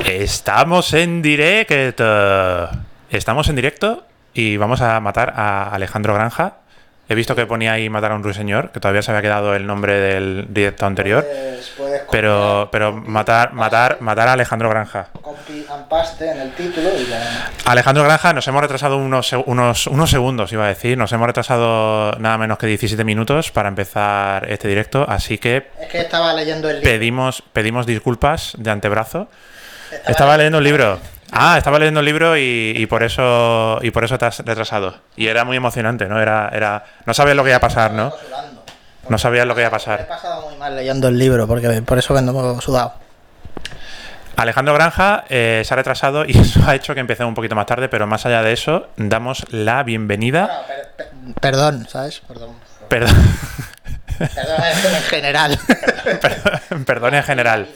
Estamos en directo. Estamos en directo y vamos a matar a Alejandro Granja. He visto que ponía ahí matar a un ruiseñor, que todavía se había quedado el nombre del directo anterior. Puedes- puedes Pero, pero matar, matar, matar a Alejandro Granja. Copy and paste en el título y ya. Alejandro Granja, nos hemos retrasado unos, unos, unos segundos, iba a decir. Nos hemos retrasado nada menos que 17 minutos para empezar este directo. Así que Es que estaba leyendo el libro. pedimos, pedimos disculpas de antebrazo. Estaba leyendo un libro. Ah, estaba leyendo un libro y, y por eso y por eso te has retrasado. Y era muy emocionante, ¿no? Era, era, no sabías lo que iba a pasar, ¿no? No sabías lo que iba a Me he pasar. pasado muy mal leyendo el libro, porque por eso vengo sudado. Alejandro Granja eh, se ha retrasado y eso ha hecho que empecemos un poquito más tarde, pero más allá de eso, damos la bienvenida. Bueno, per- per- perdón, ¿sabes? Perdón. Perdón, Perdón en general. perdón, perdón en general.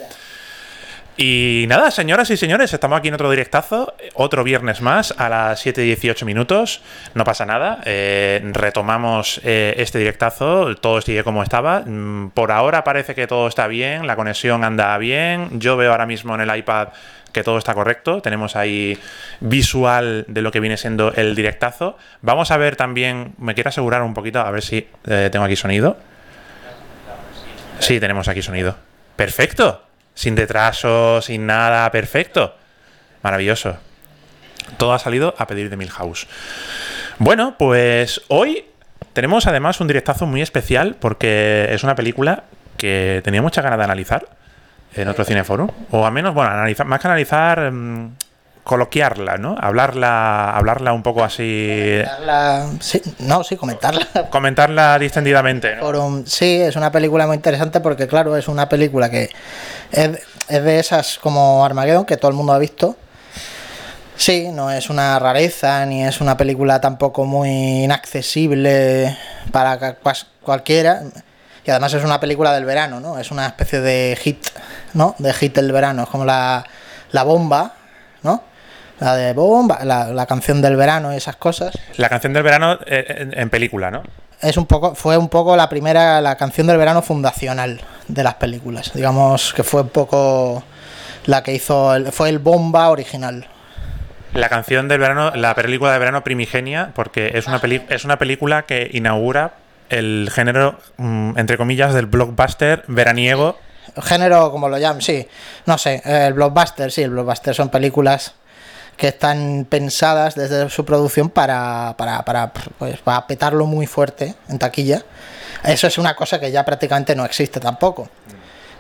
Y nada, señoras y señores, estamos aquí en otro directazo, otro viernes más a las 7.18 minutos. No pasa nada, eh, retomamos eh, este directazo, todo sigue como estaba. Mm, Por ahora parece que todo está bien, la conexión anda bien. Yo veo ahora mismo en el iPad que todo está correcto. Tenemos ahí visual de lo que viene siendo el directazo. Vamos a ver también, me quiero asegurar un poquito, a ver si eh, tengo aquí sonido. Sí, tenemos aquí sonido. Perfecto. Sin retraso, sin nada, perfecto. Maravilloso. Todo ha salido a pedir de Milhouse. Bueno, pues hoy tenemos además un directazo muy especial porque es una película que tenía mucha ganas de analizar en otro cineforum. O al menos, bueno, analizar, más que analizar, mm, coloquiarla, ¿no? Hablarla, hablarla un poco así. Comentarla- sí, no, sí, comentarla. Comentarla distendidamente, ¿no? Forum. Sí, es una película muy interesante porque, claro, es una película que es, es de esas como Armageddon que todo el mundo ha visto. Sí, no es una rareza ni es una película tampoco muy inaccesible para cualquiera. Y además es una película del verano, ¿no? Es una especie de hit, ¿no? De hit del verano. Es como la, la bomba, ¿no? La de bomba, la, la canción del verano y esas cosas. La canción del verano eh, en, en película, ¿no? es un poco fue un poco la primera la canción del verano fundacional de las películas digamos que fue un poco la que hizo el, fue el bomba original La canción del verano, la película de verano primigenia, porque es una, peli- es una película que inaugura el género, mm, entre comillas, del blockbuster veraniego. género como lo llaman sí no sé el blockbuster sí el blockbuster son películas que están pensadas desde su producción para para, para, pues, para petarlo muy fuerte en taquilla eso es una cosa que ya prácticamente no existe tampoco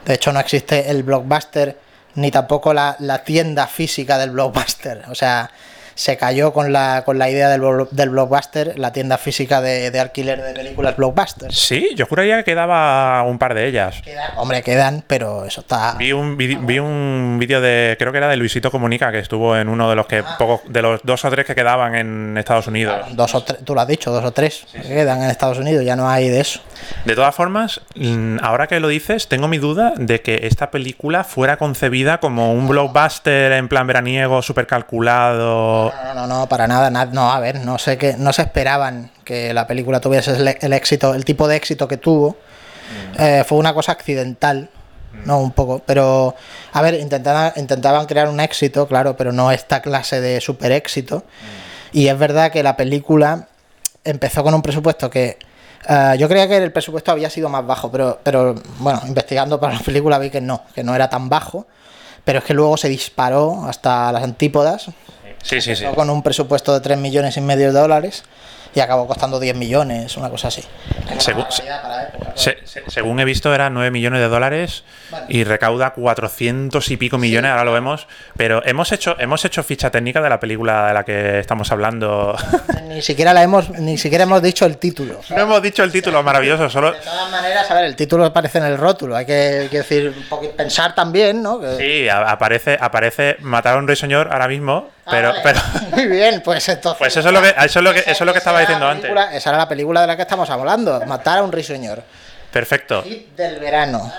De hecho, no existe el blockbuster ni tampoco la, la tienda física del blockbuster. O sea, se cayó con la, con la idea del, del blockbuster la tienda física de, de alquiler de películas blockbusters. Sí, yo juraría que quedaba un par de ellas. Quedan- hombre, quedan, pero eso está. Vi un vide- vi un vídeo de, creo que era de Luisito Comunica, que estuvo en uno de los que pocos, de los dos o tres que quedaban en Estados Unidos. Dos o tres, tú lo has dicho, dos o tres que quedan en Estados Unidos, ya no hay de eso. De todas formas, mm, ahora que lo dices, tengo mi duda de que esta película fuera concebida como un blockbuster en plan veraniego, súper calculado. No, no, no, para nada, na- no, a ver, no sé que no se esperaban que la película tuviese el, el éxito, el tipo de éxito que tuvo. Eh, fue una cosa accidental, no un poco, pero a ver, intentaban, intentaban crear un éxito, claro, pero no esta clase de super éxito. Y es verdad que la película empezó con un presupuesto que eh, yo creía que el presupuesto había sido más bajo, pero, pero bueno, investigando para la película vi que no, que no era tan bajo. Pero es que luego se disparó hasta las antípodas, Sí, sí, sí. Empezó con un presupuesto de 3 millones y medio de dólares y acabó costando 10 millones, una cosa así. Según- Se- se- he visto, era 9 millones de dólares y recauda 400 y pico millones, ahora lo vemos. Pero hemos hecho, hemos hecho ficha técnica de la película de la que estamos hablando. Ni siquiera la hemos, ni siquiera hemos dicho el título. no hemos dicho el título, maravilloso, solo. De todas maneras, a ver, el título aparece en el rótulo. Hay que, hay que decir, un poquito- pensar también, ¿no? Que- Sí, aparece, aparece matar a un ruiseñor ahora mismo, Ah, pero, vale. pero Muy bien, pues entonces. Pues eso es lo que- eso es lo que- eso es lo que estaba diciendo antes. Esa era la película de la que estamos hablando. Matar a un ruiseñor. perfecto, Hit del verano.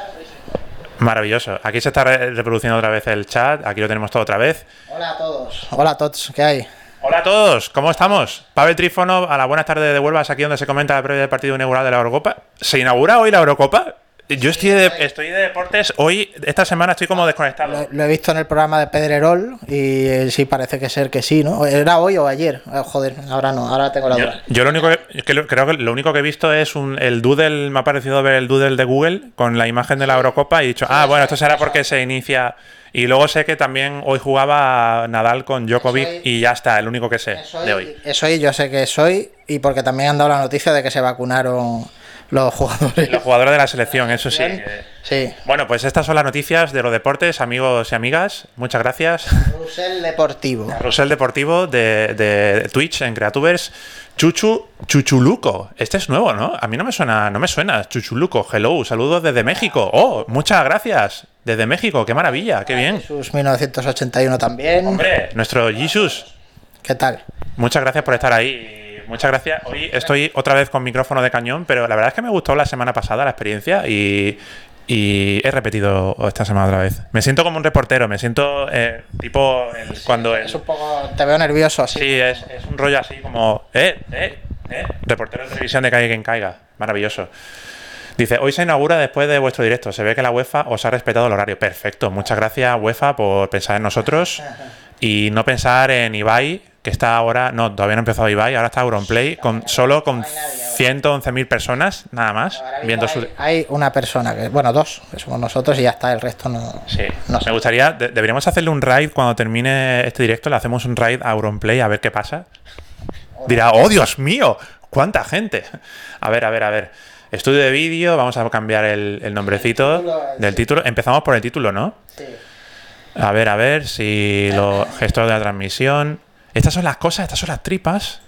maravilloso. Aquí se está re- reproduciendo otra vez el chat, aquí lo tenemos todo otra vez. Hola a todos. Hola a todos, ¿qué hay? Hola a todos, ¿cómo estamos? Pavel Trífono, a la buenas tardes de Huelva, aquí donde se comenta la previa del partido inaugural de la Eurocopa. ¿Se inaugura hoy la Eurocopa? Yo estoy de, estoy de deportes. Hoy, esta semana, estoy como desconectado. Lo, lo he visto en el programa de Pedrerol y eh, sí parece que ser que sí, ¿no? ¿Era hoy o ayer? Eh, joder, ahora no, ahora tengo la duda. yo lo único que, que lo- creo que lo único que he visto es un, el doodle, me ha parecido ver el doodle de Google con la imagen de la Eurocopa y he dicho, ah, bueno, esto será porque se inicia. Y luego sé que también hoy jugaba Nadal con Djokovic Eso y ya está, el único que sé Eso de hoy. es hoy, yo sé que es hoy y porque también han dado la noticia de que se vacunaron los jugadores. Los jugadores de la selección, eso sí. Sí. Bueno, pues estas son las noticias de los deportes, amigos y amigas. Muchas gracias. Rusel Deportivo. Rusel Deportivo de, de Twitch en Creatubers. Chuchu, Chuchuluco. Este es nuevo, ¿no? A mí no me suena, no me suena. Chuchuluco, hello, saludos desde México. Oh, muchas gracias. Desde México, qué maravilla, qué bien. Sus 1981 también. Hombre, nuestro Jesus. ¿Qué tal? Muchas gracias por estar ahí. Muchas gracias. Hoy estoy otra vez con micrófono de cañón, pero la verdad es que me gustó la semana pasada la experiencia y, y he repetido esta semana otra vez. Me siento como un reportero, me siento eh, tipo el- cuando... el- Es un poco. Te veo nervioso así. Sí, es, es un rollo así como, eh, eh, eh, reportero de televisión de caiga quien caiga. Maravilloso. Dice, hoy se inaugura después de vuestro directo. Se ve que la UEFA os ha respetado el horario. Perfecto. Muchas gracias, UEFA, por pensar en nosotros y no pensar en Ibai, que está ahora, no, todavía no ha empezado Ibai, ahora está Auronplay, con, solo con 111.000 personas, nada más, viendo hay, su... hay una persona, que bueno, dos, que somos nosotros y ya está, el resto no. Sí, no sé. me gustaría, de- deberíamos hacerle un raid cuando termine este directo, le hacemos un raid a Auronplay a ver qué pasa. Dirá, oh Dios mío, cuánta gente. A ver, a ver, a ver. Estudio de vídeo, vamos a cambiar el, el nombrecito título, del título. Empezamos por el título, ¿no? Sí. A ver, a ver si los gestores de la transmisión. Estas son las cosas, estas son las tripas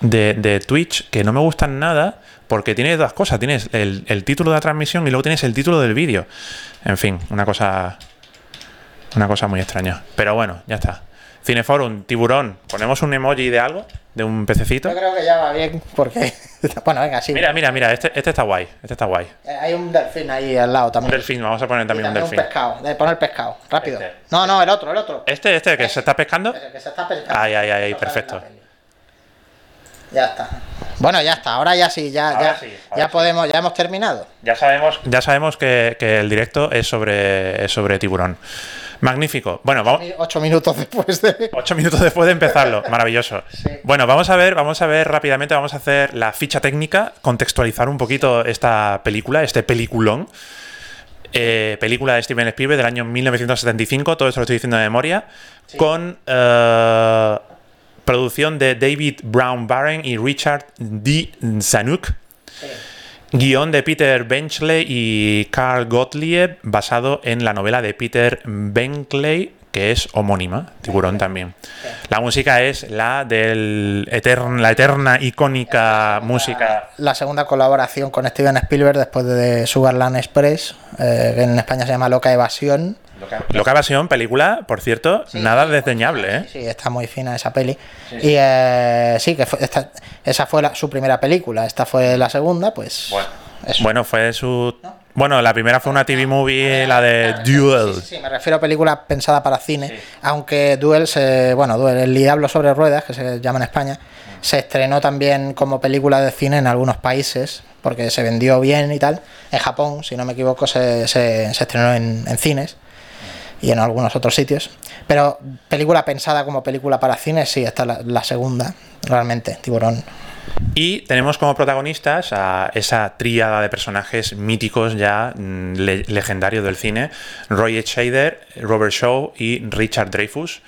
de, Twitch que no me gustan nada porque tiene dos cosas. Tienes el, el título de la transmisión y luego tienes el título del vídeo. En fin, una cosa. Una cosa muy extraña. Pero bueno, ya está. Cineforum, tiburón. ¿Ponemos un emoji de algo? ¿De un pececito? Yo creo que ya va bien porque. bueno, venga, sí. Mira, mira, mira. Este, este está guay. Este está guay. Eh, Hay un delfín ahí al lado Un también. delfín. Vamos a poner también un también un delfín. pescado. De poner pescado, rápido. Este. No, no, el otro, el otro. Este, este, que se está pescando. Que se está pescando. Ay, ay, ay, perfecto. Ya está. Bueno, ya está. Ahora ya sí, ya, Ahora ya, sí, ya sí. podemos, ya hemos terminado. Ya sabemos, ya sabemos que, que el directo es sobre, es sobre tiburón. Magnífico. Bueno, vamos. Ocho minutos después de. Ocho minutos después de empezarlo. Maravilloso. Bueno, vamos a ver, vamos a ver rápidamente, vamos a hacer la ficha técnica, contextualizar un poquito esta película, este peliculón. Eh, película de Steven Spielberg del año 1975, todo esto lo estoy diciendo de memoria, con eh, producción de David Brown Barron y Richard D. Zanuck. Guión de Peter Benchley y Carl Gottlieb, basado en la novela de Peter Benchley, que es homónima, Tiburón también. La música es la del etern- la eterna, icónica música. La segunda colaboración con Steven Spielberg después de Sugarland Express, eh, que en España se llama Loca Evasión. Loca Evasión, película, por cierto, nada desdeñable, ¿eh? Sí, está muy fina esa peli. Y eh, sí, que fue- esta- esa fue la- su primera película, esta fue la segunda, pues. Bueno, fue su. Bueno, la primera fue una TV movie, la de Duel. Sí, sí, me refiero a película pensada para cine, aunque Duel, se, bueno, Duel, el Diablo sobre ruedas, que se llama en España, se estrenó también como película de cine en algunos países, porque se vendió bien y tal. En Japón, si no me equivoco, se, se- se estrenó en, en cines y en algunos otros sitios. Pero película pensada como película para cine, sí, esta es la, la segunda, realmente, Tiburón. Y tenemos como protagonistas a esa tríada de personajes míticos ya mm, le- legendarios del cine, Roy Scheider, Robert Shaw y Richard Dreyfuss.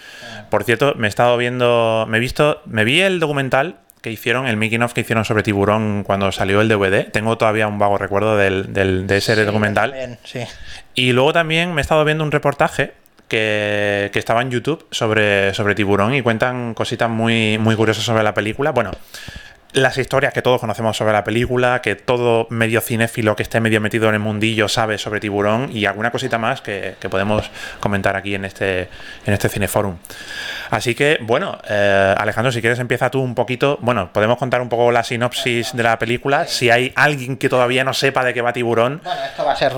Por cierto, me he estado viendo, me he visto, me vi el documental que hicieron, el making of que hicieron sobre Tiburón cuando salió el DVD. Tengo todavía un vago recuerdo del, del- de ese documental. Bien, sí. Y luego también me he estado viendo un reportaje que, que estaba en YouTube sobre, sobre tiburón y cuentan cositas muy, muy curiosas sobre la película. Bueno, las historias que todos conocemos sobre la película, que todo medio cinéfilo que esté medio metido en el mundillo sabe sobre tiburón y alguna cosita más que, podemos comentar aquí en este, en este cineforum. Así que, bueno, eh, Alejandro, si quieres empieza tú un poquito. Bueno, podemos contar un poco la sinopsis de la película. Si hay alguien que todavía no sepa de qué va tiburón, Bueno, esto va a ser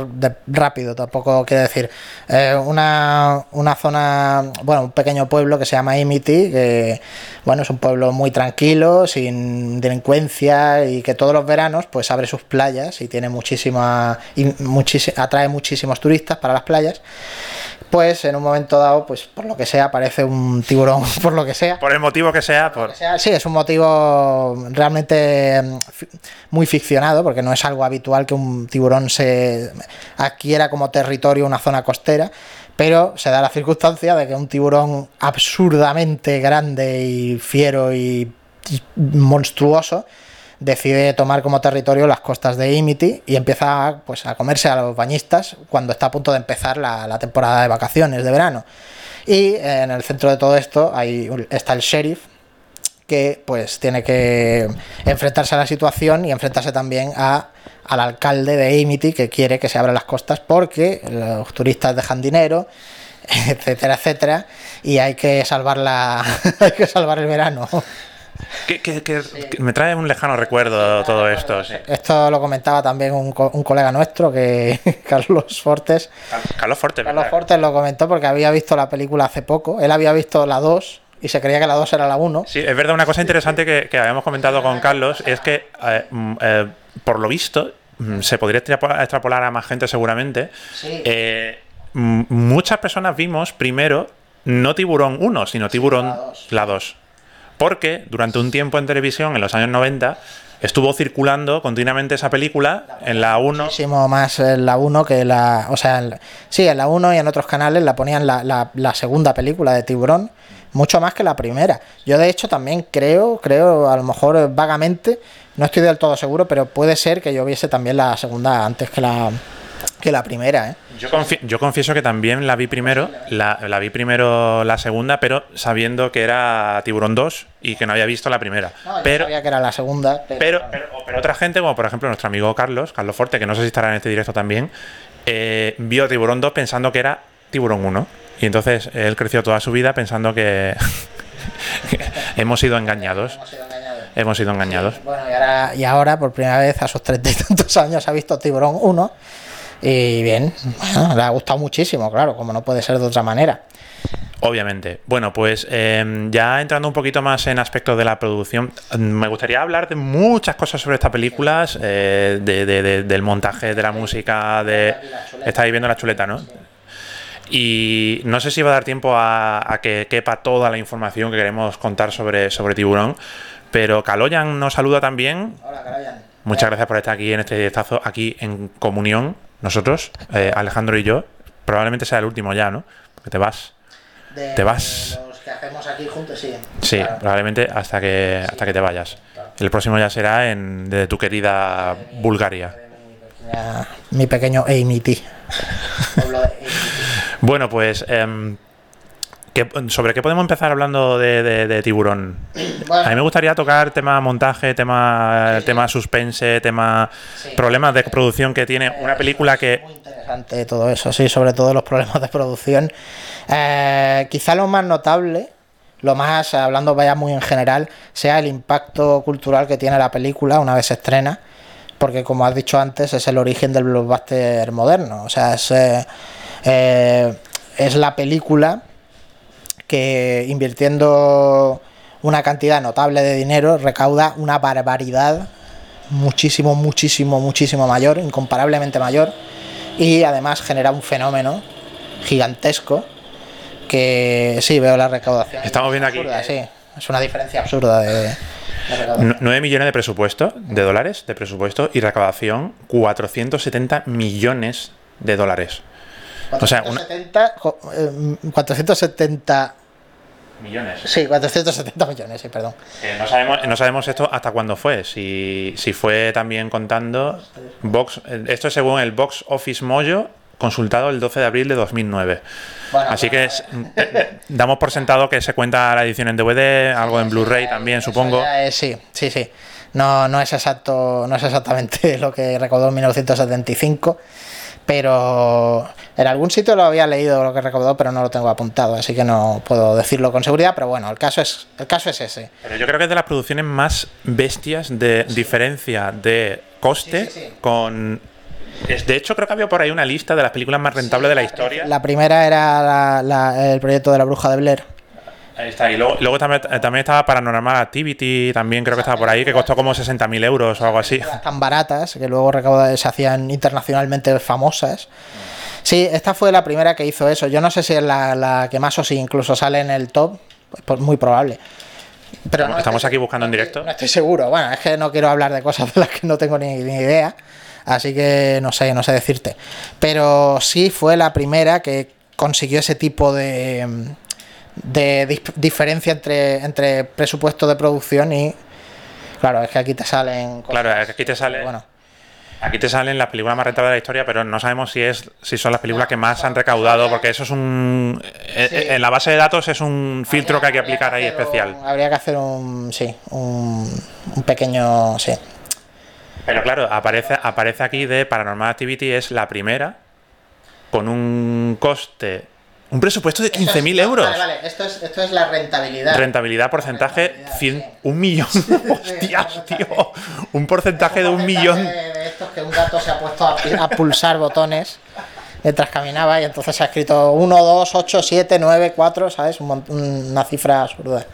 rápido, tampoco quiero decir. Eh, una, una zona, bueno, un pequeño pueblo que se llama Imity, que bueno, es un pueblo muy tranquilo, sin delincuencia y que todos los veranos pues abre sus playas y tiene muchísima, y atrae muchísimos turistas para las playas pues en un momento dado, pues por lo que sea, aparece un tiburón, por lo que sea. Por el motivo que sea. Por... sí, es un motivo realmente mm, muy ficcionado, porque no es algo habitual que un tiburón se adquiera como territorio una zona costera, pero se da la circunstancia de que un tiburón absurdamente grande y fiero y monstruoso, decide tomar como territorio las costas de Imity y empieza pues, a comerse a los bañistas cuando está a punto de empezar la, temporada de vacaciones de verano. Y eh, en el centro de todo esto hay, está el sheriff, que pues tiene que enfrentarse a la situación y enfrentarse también a, al alcalde de Imity que quiere que se abran las costas porque los turistas dejan dinero, etcétera, etcétera, y hay que salvar la hay que salvar el verano. Que, me trae un lejano recuerdo todo esto. Esto lo comentaba también un, colega nuestro, que Carlos Fortes. Carlos Fortes, Carlos Fortes lo comentó porque había visto la película hace poco. Él había visto la 2 y se creía que la 2 era la 1. Sí, es verdad, una cosa interesante que, habíamos comentado con Carlos es que, eh, mm, eh, por lo visto, mm, se podría extrapolar a más gente seguramente. Eh, muchas personas vimos primero no Tiburón 1, sino Tiburón la 2 porque durante un tiempo en televisión, en los años 90, estuvo circulando continuamente esa película en la 1. Muchísimo más en la 1 que la. O sea, sí, en la 1 y en otros canales la ponían la, la, segunda película de Tiburón, mucho más que la primera. Yo, de hecho, también creo, creo, a lo mejor vagamente, no estoy del todo seguro, pero puede ser que yo viese también la segunda antes que la, que la primera, ¿eh? Yo, confieso que también la vi primero, la, vi primero la segunda, pero sabiendo que era Tiburón 2 y que no había visto la primera. pero sabía que era la segunda. Pero, pero, otra gente, como por ejemplo nuestro amigo Carlos, Carlos Forte, que no sé si estará en este directo también, eh, vio Tiburón 2 pensando que era Tiburón 1. Y entonces él creció toda su vida pensando que, hemos sido engañados. Hemos sido engañados. bueno, y ahora, y ahora, por primera vez a sus treinta y tantos años, ha visto Tiburón 1 y bien, le ha gustado muchísimo, claro, como no puede ser de otra manera. Obviamente. Bueno, pues em, ya entrando un poquito más en aspectos de la producción, me gustaría hablar de muchas cosas sobre estas películas, eh, del montaje, de la música, de... Estáis viendo la chuleta, ¿no? Y no sé si va a dar tiempo a, que quepa toda la información que queremos contar sobre, sobre Tiburón, pero Caloyan nos saluda también. Hola, Caloyan. Muchas gracias por estar aquí en este directazo, aquí en comunión nosotros, eh, Alejandro y yo, probablemente sea el último ya, ¿no? Porque te vas. te vas. Los que hacemos aquí juntos, sí. Sí, probablemente hasta que, hasta que te vayas. El próximo ya será en de tu querida Bulgaria. Mi, pequeño Amity. bueno, pues ¿Sobre qué podemos empezar hablando de, tiburón? A mí me gustaría tocar tema montaje, tema, tema suspense, tema problemas de producción que tiene una película que... Muy interesante todo eso, sí, sobre todo los problemas de producción. Eh, quizá lo más notable, lo más, hablando vaya muy en general, sea el impacto cultural que tiene la película una vez se estrena, porque como has dicho antes, es el origen del blockbuster moderno, o sea, es, eh, eh, es la película que invirtiendo una cantidad notable de dinero recauda una barbaridad muchísimo, muchísimo, muchísimo mayor, incomparablemente mayor, y además genera un fenómeno gigantesco que sí, veo la recaudación. Estamos viendo aquí. sí, es una diferencia absurda de... 9 millones de presupuesto, de dólares de presupuesto, y recaudación 470 millones de dólares. 470, o 470 eh, millones. Sí, 470 millones, sí, perdón. no, sabemos, no sabemos esto hasta cuándo fue, si, si fue también contando box, esto es según el Box Office Mojo consultado el 12 de abril de 2009. Así que eh, damos por sentado que se cuenta la edición en DVD, algo en Blu-ray también, supongo. sí, sí, sí. No, no es exacto, no es exactamente lo que recaudó en 1975 pero en algún sitio lo había leído lo que recaudó, pero no lo tengo apuntado, así que no puedo decirlo con seguridad, pero bueno, el caso es, el caso es ese. Pero yo creo que es de las producciones más bestias de diferencia de coste con de hecho, creo que había por ahí una lista de las películas más rentables de la historia. La primera era el proyecto de la Bruja de Blair, Ahí está. Y luego, luego también, eh, también estaba Paranormal Activity, también creo que estaba por ahí, que costó como 60.000 euros o algo así. Tan baratas, que luego se hacían internacionalmente famosas. Sí, esta fue la primera que hizo eso. Yo no sé si es la, la que más o si incluso sale en el top, pues muy probable. Pero Estamos- estamos aquí buscando en directo. No estoy seguro. Bueno, es que no quiero hablar de cosas de las que no tengo ni, ni idea. Así que no sé, no sé decirte. Pero sí fue la primera que consiguió ese tipo de, de dif- diferencia entre, entre presupuesto de producción y. Claro, es que aquí te salen. cosas- Claro, es que aquí te sale. Bueno, Aquí te salen las películas más rentables de la historia, pero no sabemos si es si son las películas que más han recaudado, porque eso es un eh, Sí. eh, en la base de datos es un filtro que hay que aplicar ahí especial. un- habría que hacer un. Sí, un, un pequeño. Sí. Pero claro, aparece aparece aquí de Paranormal Activity es la primera con un coste, un presupuesto de 15.000 euros. Vale, vale, esto es, esto es la rentabilidad. Rentabilidad, porcentaje, Rentabilidad, 100, sí. un millón. Hostias, tío. Un porcentaje de un millón. De, de estos que un gato se ha puesto a, a pulsar botones mientras caminaba y entonces se ha escrito 1, 2, 8, 7, 9, 4, ¿sabes? Un una cifra absurda.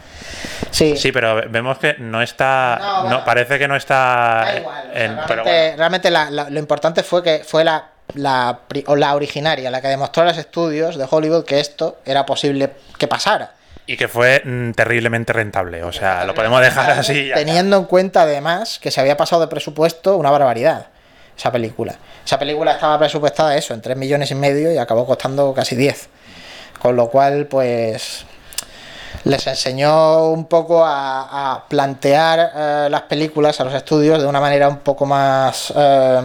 Sí, Sí, pero vemos que no está. No, No, bueno. parece que no está. da igual. o sea, en- realmente pero bueno. realmente la- la- lo importante fue que fue la, la, o la originaria, la que demostró a los estudios de Hollywood que esto era posible que pasara. Y que fue mm, terriblemente rentable. O sea, lo podemos dejar así. Teniendo en cuenta además que se había pasado de presupuesto una barbaridad esa película. Esa película estaba presupuestada eso, en 3 millones y medio y acabó costando casi 10. Con lo cual, pues les enseñó un poco a, a plantear eh, las películas a los estudios de una manera un poco más eh,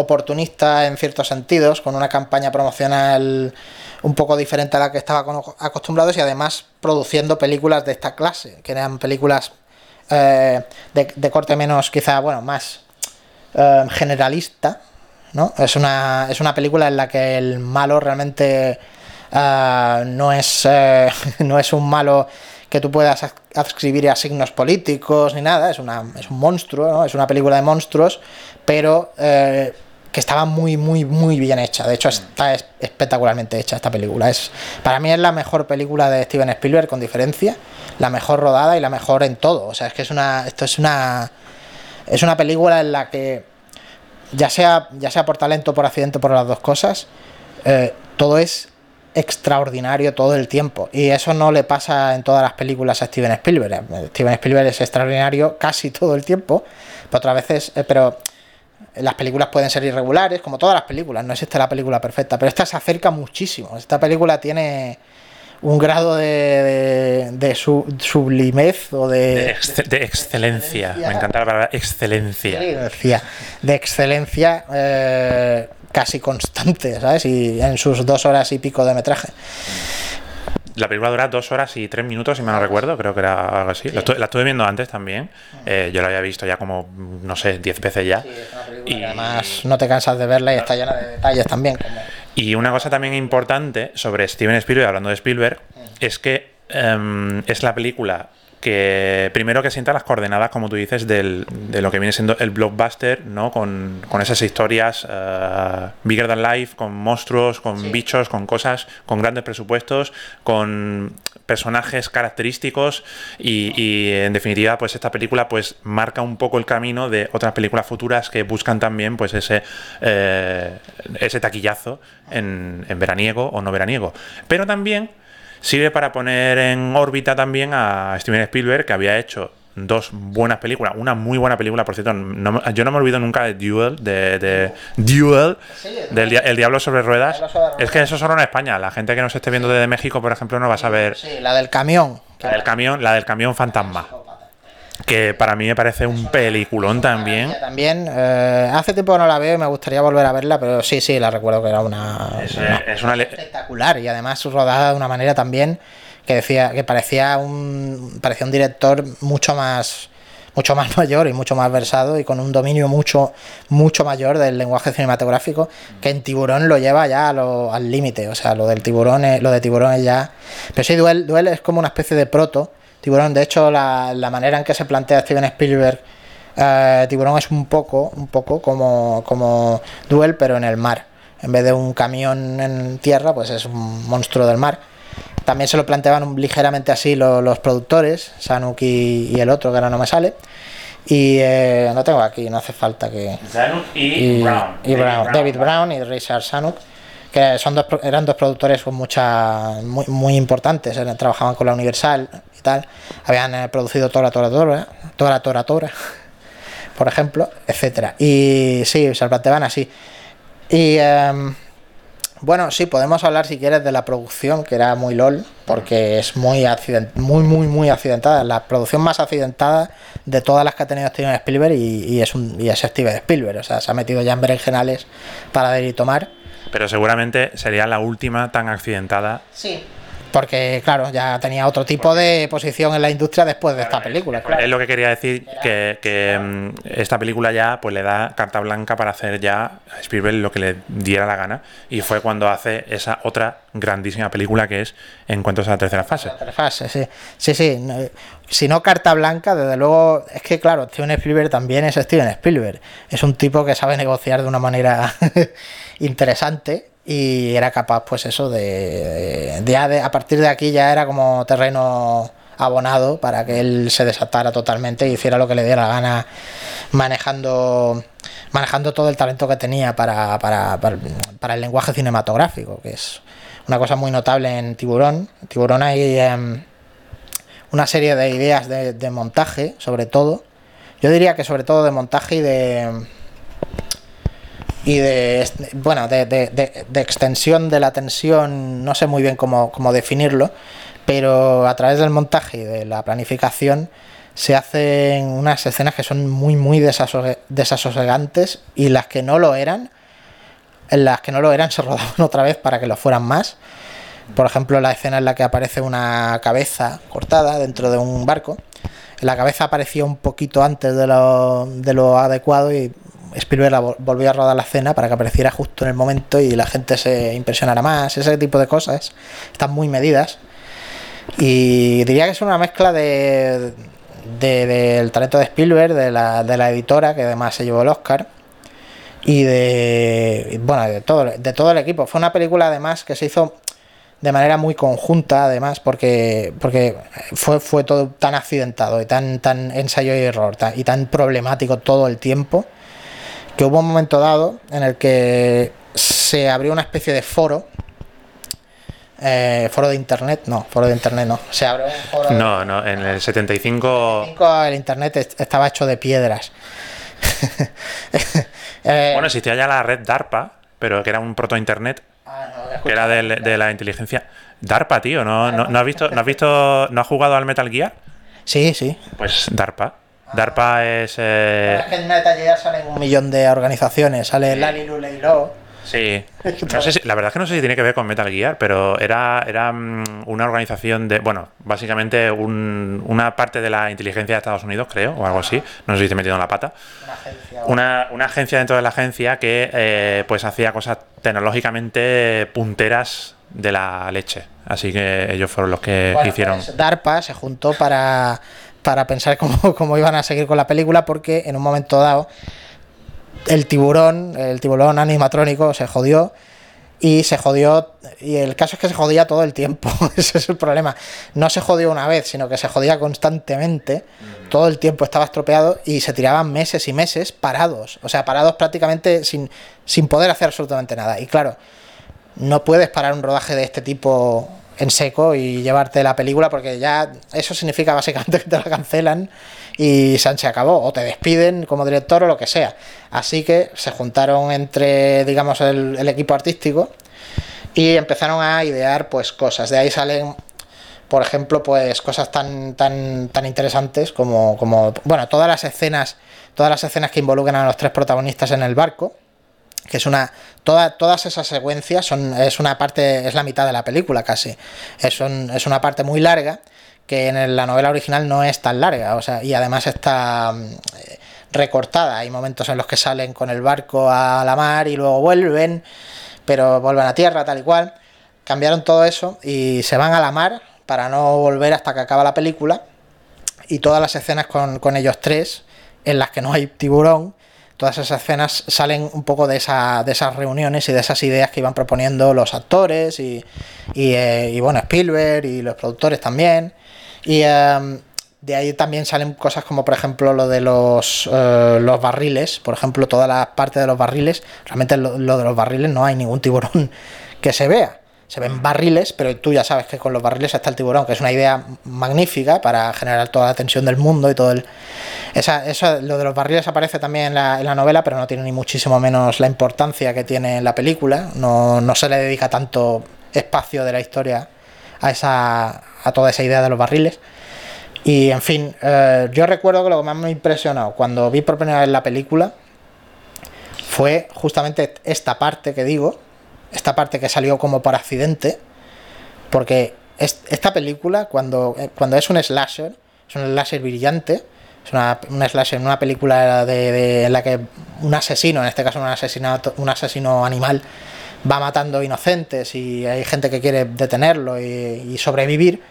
oportunista en ciertos sentidos, con una campaña promocional un poco diferente a la que estaba acostumbrados y además produciendo películas de esta clase, que eran películas eh, de, corte menos, quizá, bueno, más eh, generalista, ¿no? Es una, es una película en la que el malo realmente eh, no, es, no es un malo que tú puedas ad- adscribir a signos políticos ni nada, es, una, es un monstruo, ¿no? es una película de monstruos, pero que estaba muy, muy, muy bien hecha. De hecho, está es- espectacularmente hecha esta película. Es, para mí es la mejor película de Steven Spielberg, con diferencia, la mejor rodada y la mejor en todo. O sea, es que es una, esto es una, es una película en la que ya sea, ya sea por talento, por accidente, por las dos cosas, eh, todo es extraordinario todo el tiempo. Y eso no le pasa en todas las películas a Steven Spielberg. Steven Spielberg es extraordinario casi todo el tiempo, pero otras veces, eh, pero las películas pueden ser irregulares, como todas las películas, no existe la película perfecta, pero esta se acerca muchísimo. Esta película tiene un grado de, de, de su- sublimez o De, de, exce- de excelencia. Me encanta la palabra excelencia. excelencia, de excelencia eh, casi constante, ¿sabes? Y en sus dos horas y pico de metraje. La película dura dos horas y tres minutos, si me lo recuerdo, creo que era algo así. La, estu- la estuve viendo antes también. Eh, yo la había visto ya como, no sé, diez veces ya. Y además no te cansas de verla y está llena de detalles también. Como... Y una cosa también importante sobre Steven Spielberg, hablando de Spielberg, es que em, es la película que primero que sienta las coordenadas, como tú dices, del, de lo que viene siendo el blockbuster, ¿no? Con, con esas historias eh, bigger than life, con monstruos, con bichos, con cosas, con grandes presupuestos, con personajes característicos y, y, en definitiva pues esta película pues marca un poco el camino de otras películas futuras que buscan también pues ese eh, ese taquillazo en, en veraniego o no veraniego pero también sirve para poner en órbita también a Steven Spielberg que había hecho dos buenas películas una muy buena película por cierto no yo no me olvido nunca de Duel de, de Duel del dia- El Diablo sobre Ruedas Diablo sobre Ruedas. es que eso solo en España la gente que nos esté viendo desde México por ejemplo no va a saber Sí, la del camión. la del camión, la del camión fantasma. Que para mí me parece un peliculón también. También, eh, hace tiempo que no la veo y me gustaría volver a verla, pero sí, sí, la recuerdo que era una, Es, una- es una le- espectacular y además rodada de una manera también que decía que parecía un parecía un director mucho más mucho más mayor y mucho más versado y con un dominio mucho mucho mayor del lenguaje cinematográfico que en Tiburón lo lleva ya lo- al límite o sea lo del tiburón es- lo de Tiburón es ya pero sí Duel, Duel es como una especie de proto Tiburón de hecho la, la manera en que se plantea Steven Spielberg eh, Tiburón es un poco un poco como como Duel pero en el mar en vez de un camión en tierra pues es un monstruo del mar También se lo planteaban ligeramente así los, productores, Sanuk y, el otro, que ahora no me sale. Y eh, no tengo aquí, no hace falta que. Sanuk y, Brown. Y David, Brown. y Richard Sanuk, que son dos, eran dos productores con mucha, muy, muy importantes, trabajaban con la Universal y tal. Habían eh, producido Tora Tora Tora, Tora Tora Tora, por ejemplo, etcétera Y sí, se planteaban así. Y. Em, bueno, sí, podemos hablar si quieres de la producción, que era muy LOL, porque es muy accident muy, muy, muy accidentada. La producción más accidentada de todas las que ha tenido Steven Spielberg y, es, un, y es Steven Spielberg. O sea, se ha metido ya en berenjenales para ver y tomar. Pero seguramente sería la última tan accidentada. Sí porque claro, ya tenía otro tipo de posición en la industria después de esta película. Es lo que quería decir, que, mm, esta película ya pues le da carta blanca para hacer ya a Spielberg lo que le diera la gana y fue cuando hace esa otra grandísima película que es Encuentros a la tercera fase. La tercera fase, sí. Sí, sí. si no carta blanca, desde luego, es que claro, Steven Spielberg también es Steven Spielberg. Es un tipo que sabe negociar de una manera interesante y era capaz pues eso de, de, a partir de aquí ya era como terreno abonado para que él se desatara totalmente y hiciera lo que le diera la gana manejando manejando todo el talento que tenía para, para, para, el lenguaje cinematográfico que es una cosa muy notable en Tiburón. Tiburón hay em, una serie de ideas de montaje sobre todo. Yo diría que sobre todo de montaje y de y de bueno de, de, de, extensión de la tensión no sé muy bien cómo, cómo, definirlo pero a través del montaje y de la planificación se hacen unas escenas que son muy muy desasosegantes y las que no lo eran las que no lo eran se rodaban otra vez para que lo fueran más. Por ejemplo la escena en la que aparece una cabeza cortada dentro de un barco. La cabeza aparecía un poquito antes de lo, de lo adecuado y Spielberg volvió a rodar la escena para que apareciera justo en el momento y la gente se impresionara más, ese tipo de cosas. Están muy medidas. Y diría que es una mezcla de, del talento de Spielberg, de la, de la editora que además se llevó el Oscar y de bueno de todo de todo el equipo. Fue una película además que se hizo de manera muy conjunta además porque porque fue, fue todo tan accidentado y tan tan ensayo y error y tan problemático todo el tiempo que hubo un momento dado en el que se abrió una especie de foro. Eh, foro de internet, no, foro de internet no. Se abrió un foro. No, no, en el 75. el internet estaba hecho de piedras. Eh, bueno, existía ya la red DARPA, pero que era un proto-internet. Ah, que era de, la inteligencia. DARPA, tío, ¿no, no, no, has visto, ¿no has visto, no has jugado al Metal Gear? Sí, sí. Pues DARPA. DARPA es. Eh... Es que en Metal Gear salen un millón de organizaciones. Sale sí. Lali Luleilo. Sí. No sé si, la verdad es que no sé si tiene que ver con Metal Gear, pero era, era mm, una organización de. Bueno, básicamente un, una parte de la inteligencia de Estados Unidos, creo, o algo así. No sé si estoy metiendo en la pata. Una agencia. Una, una agencia dentro de la agencia que eh, pues hacía cosas tecnológicamente punteras de la leche. Así que ellos fueron los que hicieron. Pues DARPA se juntó para para pensar cómo, iban a seguir con la película, porque en un momento dado el tiburón, el tiburón animatrónico se jodió y se jodió, y el caso es que se jodía todo el tiempo, ese es el problema. No se jodió una vez, sino que se jodía constantemente, todo el tiempo estaba estropeado y se tiraban meses y meses parados, o sea, parados prácticamente sin, sin poder hacer absolutamente nada. Y claro, no puedes parar un rodaje de este tipo en seco y llevarte la película porque ya eso significa básicamente que te la cancelan y se acabó o te despiden como director o lo que sea. Así que se juntaron entre, digamos, el, equipo artístico y empezaron a idear pues cosas. De ahí salen, por ejemplo, pues cosas tan, tan, tan interesantes como, como, bueno, todas las escenas, todas las escenas que involucran a los tres protagonistas en el barco que es una toda, todas esas secuencias son es una parte es la mitad de la película casi. Es, es una parte muy larga que en la novela original no es tan larga o sea y además está mm, recortada. Hay momentos en los que salen con el barco a la mar y luego vuelven pero vuelven a tierra tal y cual. Cambiaron todo eso y se van a la mar para no volver hasta que acaba la película. Y todas las escenas con, con ellos tres en las que no hay tiburón todas esas escenas salen un poco de, esa, de esas reuniones y de esas ideas que iban proponiendo los actores y, y, eh, bueno, Spielberg y los productores también. Y eh, de ahí también salen cosas como, por ejemplo, lo de los, eh, los barriles. Por ejemplo, toda la parte de los barriles. Realmente lo de los barriles no hay ningún tiburón que se vea se ven barriles, pero tú ya sabes que con los barriles está el tiburón, que es una idea magnífica para generar toda la tensión del mundo y todo el... Esa, eso, lo de los barriles aparece también en la, en la, novela, pero no tiene ni muchísimo menos la importancia que tiene en la película. No, no se le dedica tanto espacio de la historia a, esa, a toda esa idea de los barriles. Y en fin, eh, yo recuerdo que lo que más me ha impresionado cuando vi por primera vez la película fue justamente esta parte que digo, esta parte que salió como por accidente, porque es, esta película, cuando, cuando es un slasher, es un slasher brillante, es una, una slasher, una película de, en la que un asesino, en este caso un, asesinato, un asesino animal, va matando inocentes y hay gente que quiere detenerlo y, y sobrevivir.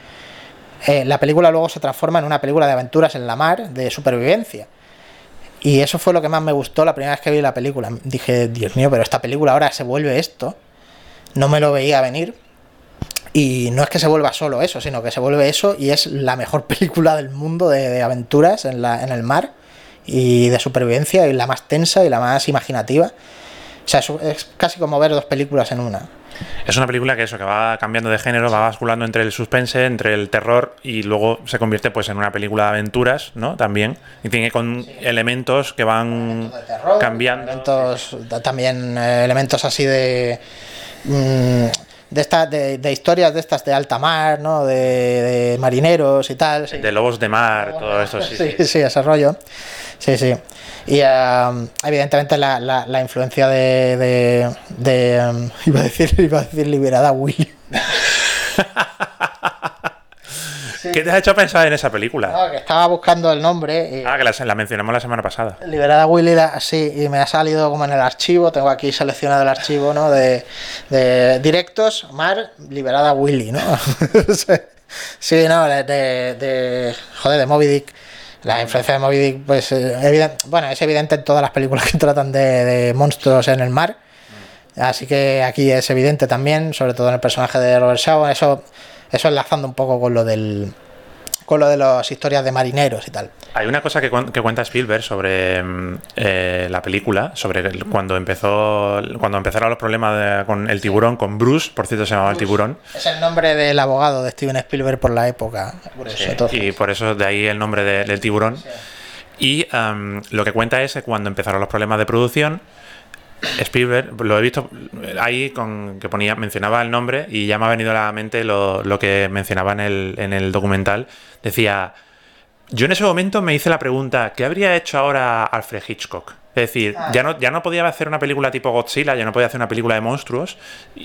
Eh, la película luego se transforma en una película de aventuras en la mar, de supervivencia. Y eso fue lo que más me gustó la primera vez que vi la película. Dije, Dios mío, pero esta película ahora se vuelve esto no me lo veía venir. Y no es que se vuelva solo eso, sino que se vuelve eso y es la mejor película del mundo de, de aventuras en, la, en, el mar y de supervivencia y la más tensa y la más imaginativa. O sea, es, casi como ver dos películas en una. Es una película que eso, que va cambiando de género, va basculando entre el suspense, entre el terror y luego se convierte pues en una película de aventuras, ¿no? También. Y tiene con sí. elementos que van elementos terror, cambiando. Elementos, también eh, elementos así de de, esta, de, de, historias de estas de alta mar, ¿no? De, de marineros y tal. Sí. De lobos de mar, todo eso, sí. Sí, sí, sí ese rollo. Sí, sí. Y uh, evidentemente la, la, la, influencia de. de, de um, iba, a decir, iba a decir liberada Willy. Sí. ¿Qué te has hecho pensar en esa película? No, que estaba buscando el nombre. Y ah, que la, la, mencionamos la semana pasada. Liberada Willy, sí, y me ha salido como en el archivo. Tengo aquí seleccionado el archivo, ¿no? De, de directos, Mar, Liberada Willy, ¿no? sí, no, de, de, de, Joder, de Moby Dick. La influencia de Moby Dick, pues, evidente, bueno, es evidente en todas las películas que tratan de, de monstruos en el mar. Así que aquí es evidente también, sobre todo en el personaje de Robert Shaw. Eso eso enlazando un poco con lo del con lo de las historias de marineros y tal. Hay una cosa que, que cuenta Spielberg sobre eh, la película, sobre cuando empezó cuando empezaron los problemas de, con el tiburón, con Bruce, por cierto se llamaba Bruce. el tiburón. Es el nombre del abogado de Steven Spielberg por la época. Por eso, sí, y por eso de ahí el nombre de, del tiburón. Sí. Y um, lo que cuenta es que cuando empezaron los problemas de producción, Spielberg, lo he visto ahí con que ponía, mencionaba el nombre y ya me ha venido a la mente lo, lo que mencionaba en el, en el, documental. Decía, yo en ese momento me hice la pregunta, ¿qué habría hecho ahora Alfred Hitchcock? Es decir, ah. ya, no, ya no podía hacer una película tipo Godzilla, ya no podía hacer una película de monstruos,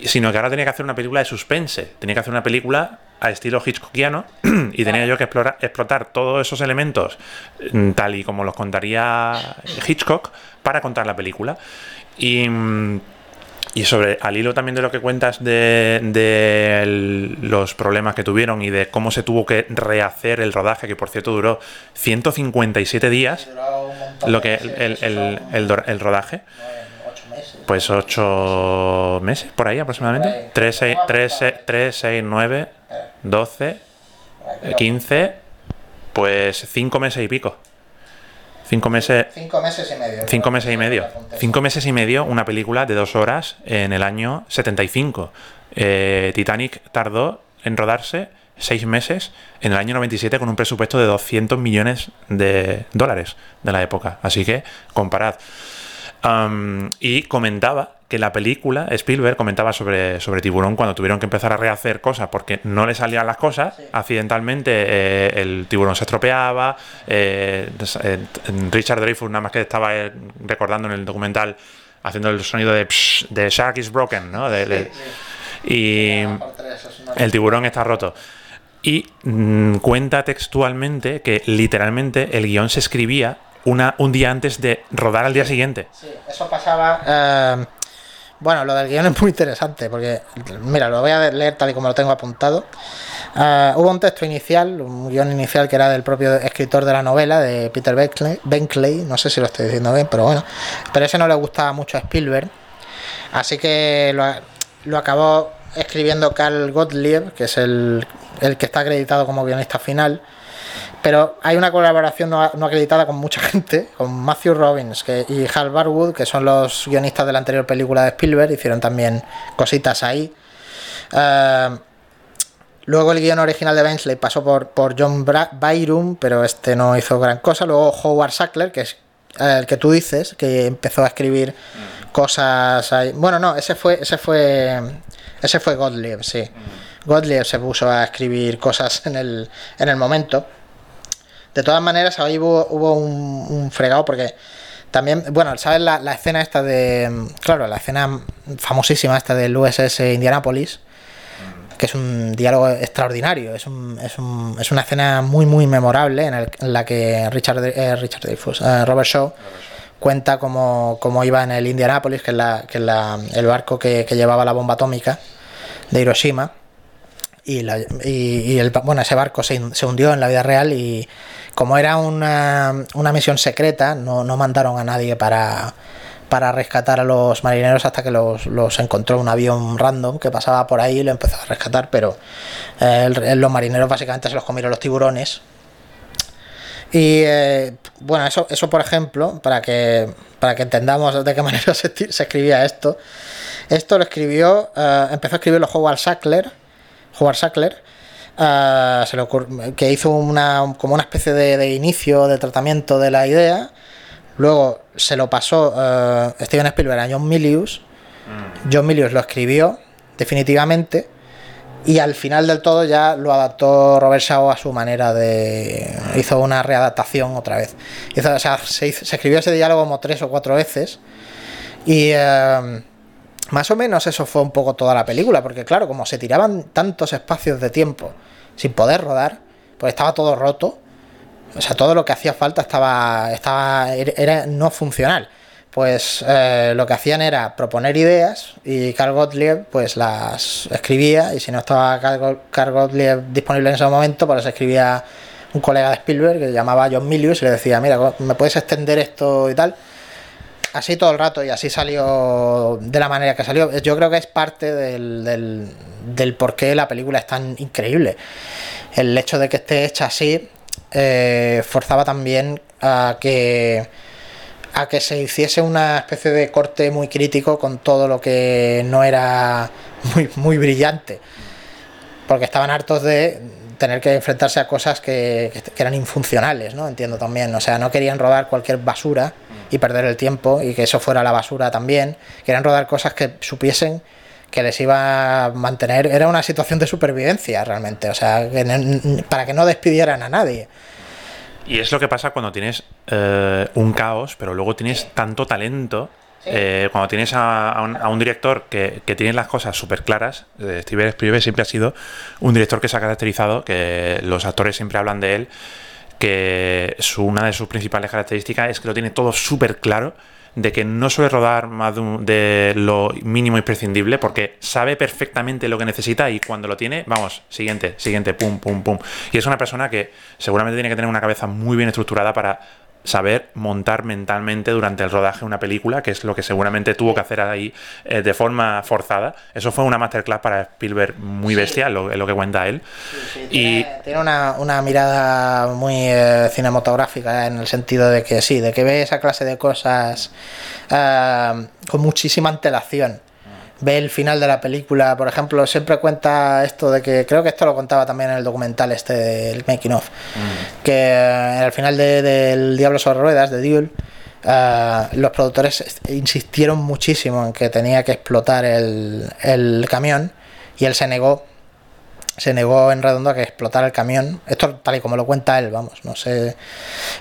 sino que ahora tenía que hacer una película de suspense, tenía que hacer una película a estilo Hitchcockiano y tenía yo que explorar, explotar todos esos elementos tal y como los contaría Hitchcock para contar la película. Y, y, sobre al hilo también de lo que cuentas de, de el, los problemas que tuvieron y de cómo se tuvo que rehacer el rodaje, que por cierto duró 157 días, lo que el, el, el rodaje. Pues 8 meses por ahí aproximadamente. 3, 6, 3, 3, 6 9, 12, 15, pues 5 meses y pico. Cinco meses. Cinco meses y medio. Cinco meses y medio. Cinco meses y medio, una película de dos horas en el año 75. Eh, Titanic tardó en rodarse seis meses en el año 97 con un presupuesto de 200 millones de dólares de la época. Así que comparad. Um, y comentaba que la película, Spielberg comentaba sobre, sobre Tiburón cuando tuvieron que empezar a rehacer cosas porque no le salían las cosas, sí. accidentalmente eh, el tiburón se estropeaba, eh, eh, Richard Dreyfuss nada más que estaba recordando en el documental haciendo el sonido de, psh, de Shark is broken, ¿no? De, de, y el tiburón está roto. Y mmm, cuenta textualmente que literalmente el guion se escribía una, un día antes de rodar al día siguiente. Sí, eso pasaba. Eh, bueno, lo del guion es muy interesante porque, mira, lo voy a leer tal y como lo tengo apuntado. Eh, hubo un texto inicial, un guion inicial que era del propio escritor de la novela, de Peter Benkley, no sé si lo estoy diciendo bien, pero bueno, pero ese no le gustaba mucho a Spielberg, así que lo, lo acabó escribiendo Carl Gottlieb, que es el, el que está acreditado como guionista final pero hay una colaboración no, acreditada con mucha gente, con Matthew Robbins y Hal Barwood, que son los guionistas de la anterior película de Spielberg, hicieron también cositas ahí. Eh, luego el guion original de Bensley pasó por, por John Byrum, pero este no hizo gran cosa. Luego Howard Sackler, que es el que tú dices, que empezó a escribir cosas ahí. Bueno, no, ese fue, ese fue, ese fue Gottlieb, sí. Gottlieb se puso a escribir cosas en el, en el momento. De todas maneras, ahí hubo, un, fregado porque también, bueno, ¿sabes la, escena esta de. Claro, la escena famosísima esta del USS Indianapolis? Que es un diálogo extraordinario. Es, un, es, un, es una escena muy, muy memorable en, la que Richard, eh, Richard Dreyfus, eh, Robert Shaw cuenta cómo, iba en el Indianapolis, que es, la, que la, el barco que, llevaba la bomba atómica de Hiroshima. Y, el, bueno, ese barco se, se, hundió en la vida real y como era una, misión secreta, no, mandaron a nadie para, para rescatar a los marineros hasta que los, encontró un avión random que pasaba por ahí y lo empezó a rescatar, pero eh, los marineros básicamente se los comieron los tiburones. Y eh, bueno, eso, eso por ejemplo, para que, para que entendamos de qué manera se, escribía esto, esto lo escribió, eh, empezó a escribirlo Howard Sackler, Howard Sackler, se le que hizo una, como una especie de, inicio de tratamiento de la idea. Luego se lo pasó uh, Steven Spielberg a John Milius. Mm. John Milius lo escribió definitivamente. Y al final del todo ya lo adaptó Robert Shaw a su manera de. Hizo una readaptación otra vez. Hizo, o sea, se, escribió ese diálogo como tres o cuatro veces. Y. Eh, más o menos eso fue un poco toda la película, porque claro, como se tiraban tantos espacios de tiempo sin poder rodar, pues estaba todo roto. O sea, todo lo que hacía falta estaba, estaba era no funcional. Pues eh, lo que hacían era proponer ideas y Carl Gottlieb pues las escribía y si no estaba Carl Gottlieb disponible en ese momento, pues escribía un colega de Spielberg que llamaba John Milius y le decía, mira, ¿me puedes extender esto y tal? Así todo el rato y así salió de la manera que salió. Yo creo que es parte del, del, por qué la película es tan increíble. El hecho de que esté hecha así eh, forzaba también a que a que se hiciese una especie de corte muy crítico con todo lo que no era muy, muy brillante. Porque estaban hartos de tener que enfrentarse a cosas que, que, eran infuncionales, ¿no? Entiendo también. O sea, no querían rodar cualquier basura y perder el tiempo y que eso fuera la basura también. Querían rodar cosas que supiesen que les iba a mantener. Era una situación de supervivencia realmente, o sea, para que no despidieran a nadie. Y es lo que pasa cuando tienes eh, un caos, pero luego tienes tanto talento. Eh, cuando tienes a, un, director que, tiene las cosas súper claras, eh, Steven Spielberg siempre ha sido un director que se ha caracterizado, que los actores siempre hablan de él que una de sus principales características es que lo tiene todo súper claro, de que no suele rodar más de, lo mínimo imprescindible, porque sabe perfectamente lo que necesita y cuando lo tiene, vamos, siguiente, siguiente, pum, pum, pum. Y es una persona que seguramente tiene que tener una cabeza muy bien estructurada para saber montar mentalmente durante el rodaje una película, que es lo que seguramente tuvo que hacer ahí eh, de forma forzada. Eso fue una masterclass para Spielberg muy bestial, lo, lo, que cuenta él. y tiene, una, mirada muy eh, cinematográfica en el sentido de que sí, de que ve esa clase de cosas eh, con muchísima antelación ve el final de la película, por ejemplo, siempre cuenta esto de que, creo que esto lo contaba también en el documental este del Making of, mm. que eh, al final del Diablo sobre Ruedas, de Duel, eh, los productores insistieron muchísimo en que tenía que explotar el, camión y él se negó se negó en redondo a que explotara el camión. Esto tal y como lo cuenta él, vamos, no sé.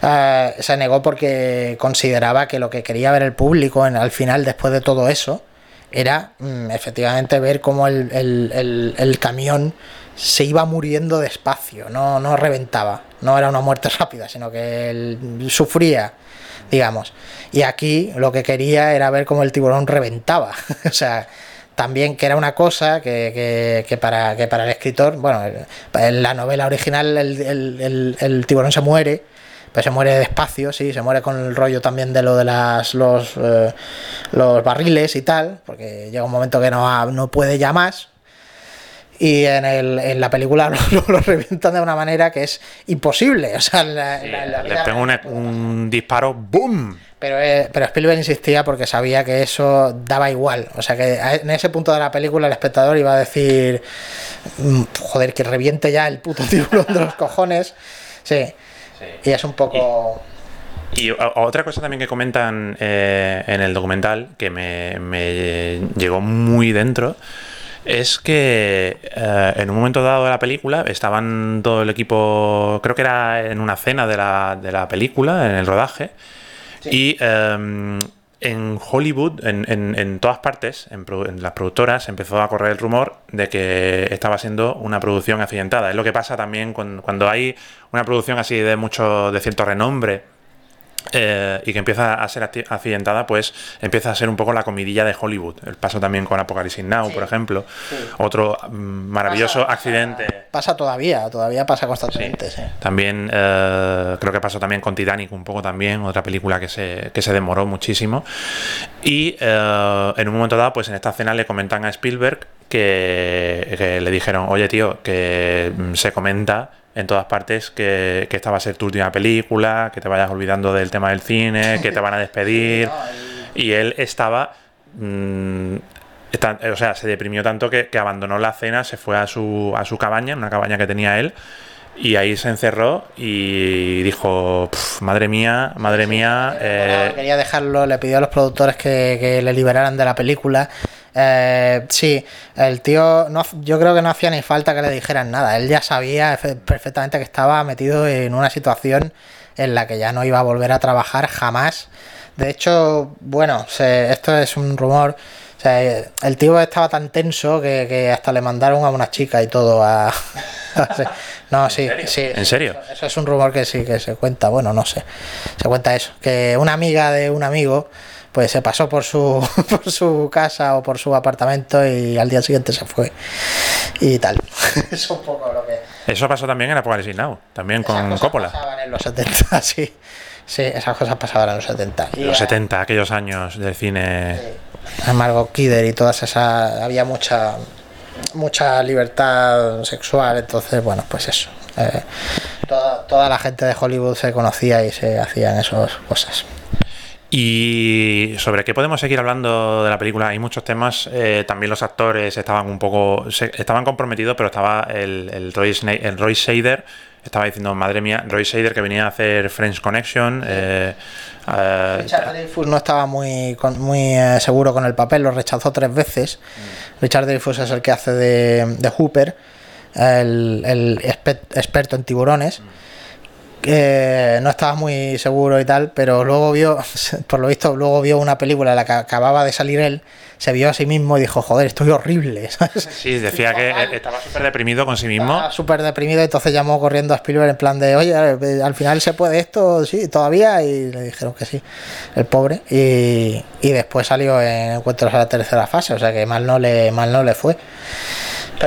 Eh, se negó porque consideraba que lo que quería ver el público en, al final, después de todo eso, era mm, efectivamente ver cómo el, camión se iba muriendo despacio, no, no reventaba, no era una muerte rápida, sino que él sufría, digamos. Y aquí lo que quería era ver cómo el tiburón reventaba, o sea, también que era una cosa que, que, para, que para el escritor, bueno, en la novela original el, el, tiburón se muere, pues se muere despacio, sí, se muere con el rollo también de lo de las, los, eh, los barriles y tal, porque llega un momento que no, no puede ya más, y en, el, en la película lo, revientan de una manera que es imposible. O sea, le pega un, disparo, ¡boom! Pero, eh, pero Spielberg insistía porque sabía que eso daba igual. O sea, que en ese punto de la película el espectador iba a decir, mm, joder, que reviente ya el puto tiburón de los cojones. Sí. Y es un poco... Y otra cosa también que comentan eh, en el documental que me, me llegó muy dentro es que eh, en un momento dado de la película estaban todo el equipo, creo que era en una cena de la, de la película, en el rodaje, y em, en Hollywood, en, en, todas partes, en, las productoras, empezó a correr el rumor de que estaba siendo una producción accidentada. Es lo que pasa también cuando, cuando hay una producción así de mucho, de cierto renombre eh, y que empieza a ser accidentada, pues empieza a ser un poco la comidilla de Hollywood. El paso también con Apocalypse Now, por ejemplo. Otro mm, maravilloso accidente. Pasa, todavía, todavía pasa constantemente. También eh, creo que pasó también con Titanic un poco también, otra película que se, que se demoró muchísimo. Y eh, en un momento dado, pues en esta escena le comentan a Spielberg que, que le dijeron, oye tío, que mm, se comenta en todas partes que, esta va a ser tu última película, que te vayas olvidando del tema del cine, que te van a despedir. Y él estaba. Mm, o sea, se deprimió tanto que, abandonó la cena, se fue a su, a su cabaña, una cabaña que tenía él, y ahí se encerró y dijo, madre mía, madre mía. Eh, quería dejarlo, le pidió a los productores que, que le liberaran de la película eh, sí, el tío, no, yo creo que no hacía ni falta que le dijeran nada. Él ya sabía perfectamente que estaba metido en una situación en la que ya no iba a volver a trabajar jamás. De hecho, bueno, esto es un rumor. el tío estaba tan tenso que, hasta le mandaron a una chica y todo a... no, sí, sí. ¿En serio? eso es un rumor que sí, que se cuenta. Bueno, no sé. Se cuenta eso. Que una amiga de un amigo pues se pasó por su, por su casa o por su apartamento y al día siguiente se fue y tal. Eso un poco lo que... Eso pasó también en Apocalipsis Now, también con Coppola. En los 70, sí. Sí, esas cosas pasaban en los 70. los 70, aquellos años del cine. Sí. Margot Kidder y todas esas. Había mucha mucha libertad sexual, entonces, bueno, pues eso. Eh, toda, toda la gente de Hollywood se conocía y se hacían esas cosas. Y sobre qué podemos seguir hablando de la película, hay muchos temas. Eh, también los actores estaban un poco. estaban comprometidos, pero estaba el, el, Roy, el Roy Shader. Estaba diciendo, madre mía, Roy Shader que venía a hacer French Connection. Eh, eh, Richard Dreyfuss no estaba muy, muy seguro con el papel, lo rechazó tres veces. Mm. Richard Dreyfuss es el que hace de, de Hooper, el, el, experto en tiburones. Mm que no estaba muy seguro y tal, pero luego vio, por lo visto, luego vio una película en la que acababa de salir él, se vio a sí mismo y dijo, joder, estoy horrible. Sí, decía que estaba súper deprimido con sí mismo. Estaba súper deprimido, entonces llamó corriendo a Spielberg en plan de, oye, eh, al final se puede esto, sí, todavía, y le dijeron que sí, el pobre, y, y después salió en Encuentros a la tercera fase, o sea que mal no le, mal no le fue.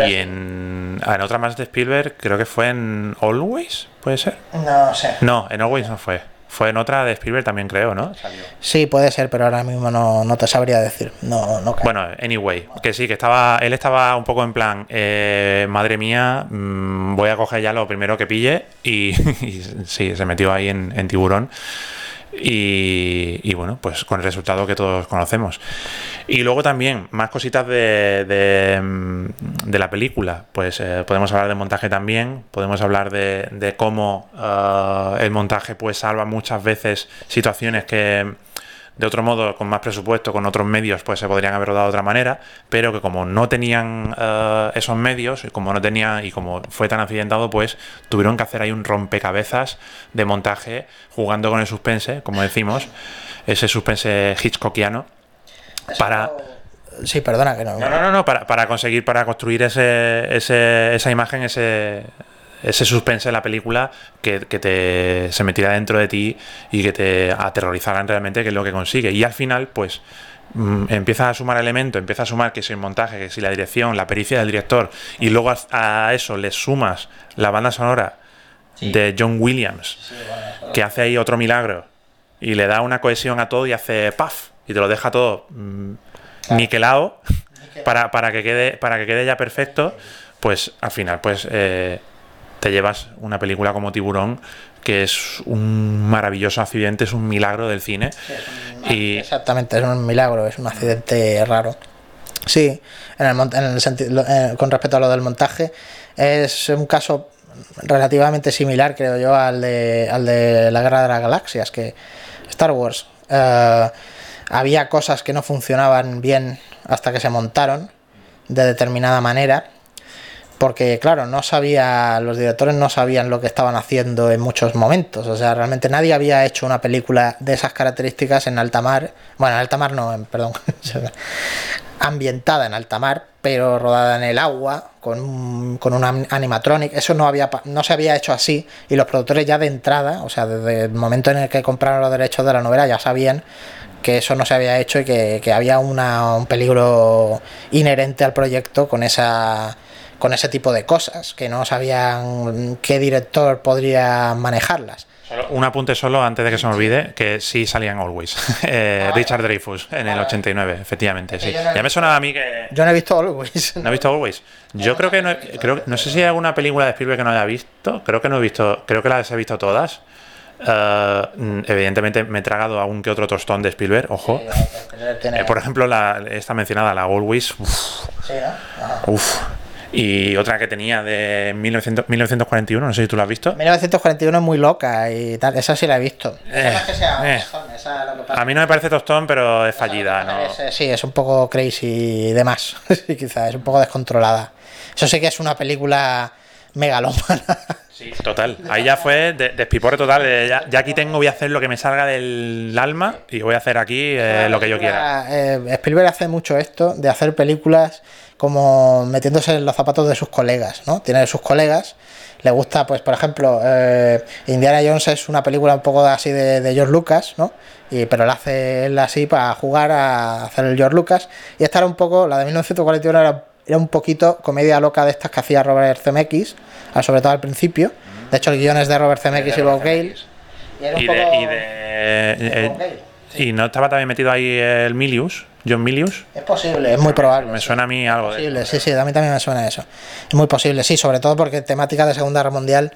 Y en, en otra más de Spielberg, creo que fue en Always, ¿puede ser? No sé. No, en Always no fue. Fue en otra de Spielberg también, creo, ¿no? Sí, puede ser, pero ahora mismo no, te sabría decir. No, no bueno, anyway, que sí, que estaba, él estaba un poco en plan, eh, madre mía, mm, voy a coger ya lo primero que pille y, sí, se metió ahí en, en tiburón. Y, bueno, pues con el resultado que todos conocemos. Y luego también, más cositas de, de, mm, la película. Pues eh, podemos hablar de montaje también, podemos hablar de, cómo eh, el montaje pues salva muchas veces situaciones que de otro modo, con más presupuesto, con otros medios, pues se podrían haber rodado de otra manera, pero que como no tenían eh, esos medios, y como no tenía, y como fue tan accidentado, pues tuvieron que hacer ahí un rompecabezas de montaje, jugando con el suspense, como decimos, ese suspense hitchcockiano, para. Sí, perdona que no. No, no, no, para, para conseguir, para construir ese, ese, esa imagen, ese, ese suspense en la película que, te se metiera dentro de ti y que te aterrorizaran realmente, que es lo que consigue. Y al final, pues mm, empiezas a sumar elementos, empiezas a sumar que si el montaje, que si la dirección, la pericia del director, y luego a, a eso le sumas la banda sonora Sí. de John Williams, que hace ahí otro milagro, y le da una cohesión a todo y hace ¡paf! y te lo deja todo mm, niquelado para, para que quede para que quede ya perfecto, pues al final pues eh, te llevas una película como Tiburón que es un maravilloso accidente, es un milagro del cine. Y Exactamente, es un milagro, es un accidente raro. Sí, en el, en el senti- lo- eh, con respecto a lo del montaje, es un caso relativamente similar, creo yo, al de, al de la Guerra de las Galaxias, que Star Wars. eh, había cosas que no funcionaban bien hasta que se montaron de determinada manera. Porque, claro, no sabía, los directores no sabían lo que estaban haciendo en muchos momentos. O sea, realmente nadie había hecho una película de esas características en alta mar. Bueno, en alta mar no, en- perdón. ambientada en alta mar, pero rodada en el agua, con con un am- animatronic. Eso no, había, no se había hecho así. Y los productores ya de entrada, o sea, desde el momento en el que compraron los derechos de la novela, ya sabían que eso no se había hecho y que, que había una- un peligro inherente al proyecto con esa con ese tipo de cosas, que no sabían qué director podría manejarlas. Solo un apunte solo antes de que se me olvide, que sí salía en Always. Eh, Richard Dreyfus en el 89, efectivamente, sí. no- Ya me sonaba a mí que... Yo no he visto Always. ¿No has visto Always? Yo creo que no, creo, no sé si hay alguna película de Spielberg que no haya visto. Creo que no he visto, creo que las he visto todas. Eh, mm, evidentemente me he tragado algún que otro tostón de Spielberg, ojo. Eh, por ejemplo, la, esta mencionada, la Always. uf, uf. Y otra que tenía de 1900 1941, no sé si tú la has visto. 1941 es muy loca y tal, esa sí la he visto. Eh, Esa no es que sea eh. tostón, esa lo que pasa A mí no me parece tostón, pero es fallida, ¿no? es, eh, sí, es un poco crazy y demás. Sí, quizás es un poco descontrolada. Eso sí que es una película megalómana. Sí, total. Ahí ya fue de- despiporre total. ya aquí tengo, voy a hacer lo que me salga del alma y voy a hacer aquí eh, lo que yo quiera. Eh, Spielberg hace mucho esto de hacer películas como metiéndose en los zapatos de sus colegas, ¿no? Tiene sus colegas. Le gusta, pues, por ejemplo, eh, Indiana Jones es una película un poco así de, de George Lucas, ¿no? Y, pero la hace él así para jugar a hacer el George Lucas. Y esta era un poco, la de 1941 era, era un poquito comedia loca de estas que hacía Robert Zemeckis, ah, sobre todo al principio. De hecho, el guion es de Robert Zemeckis y Bob Gale. Y era un Y de, poco- y de- eh, Bob Gale, y no estaba también metido ahí el Milius, John Milius. Es posible, es muy probable. Me suena a mí algo de posible, sí, sí, a mí también me suena eso. Es muy posible, sí, sobre todo porque temática de Segunda Guerra Mundial.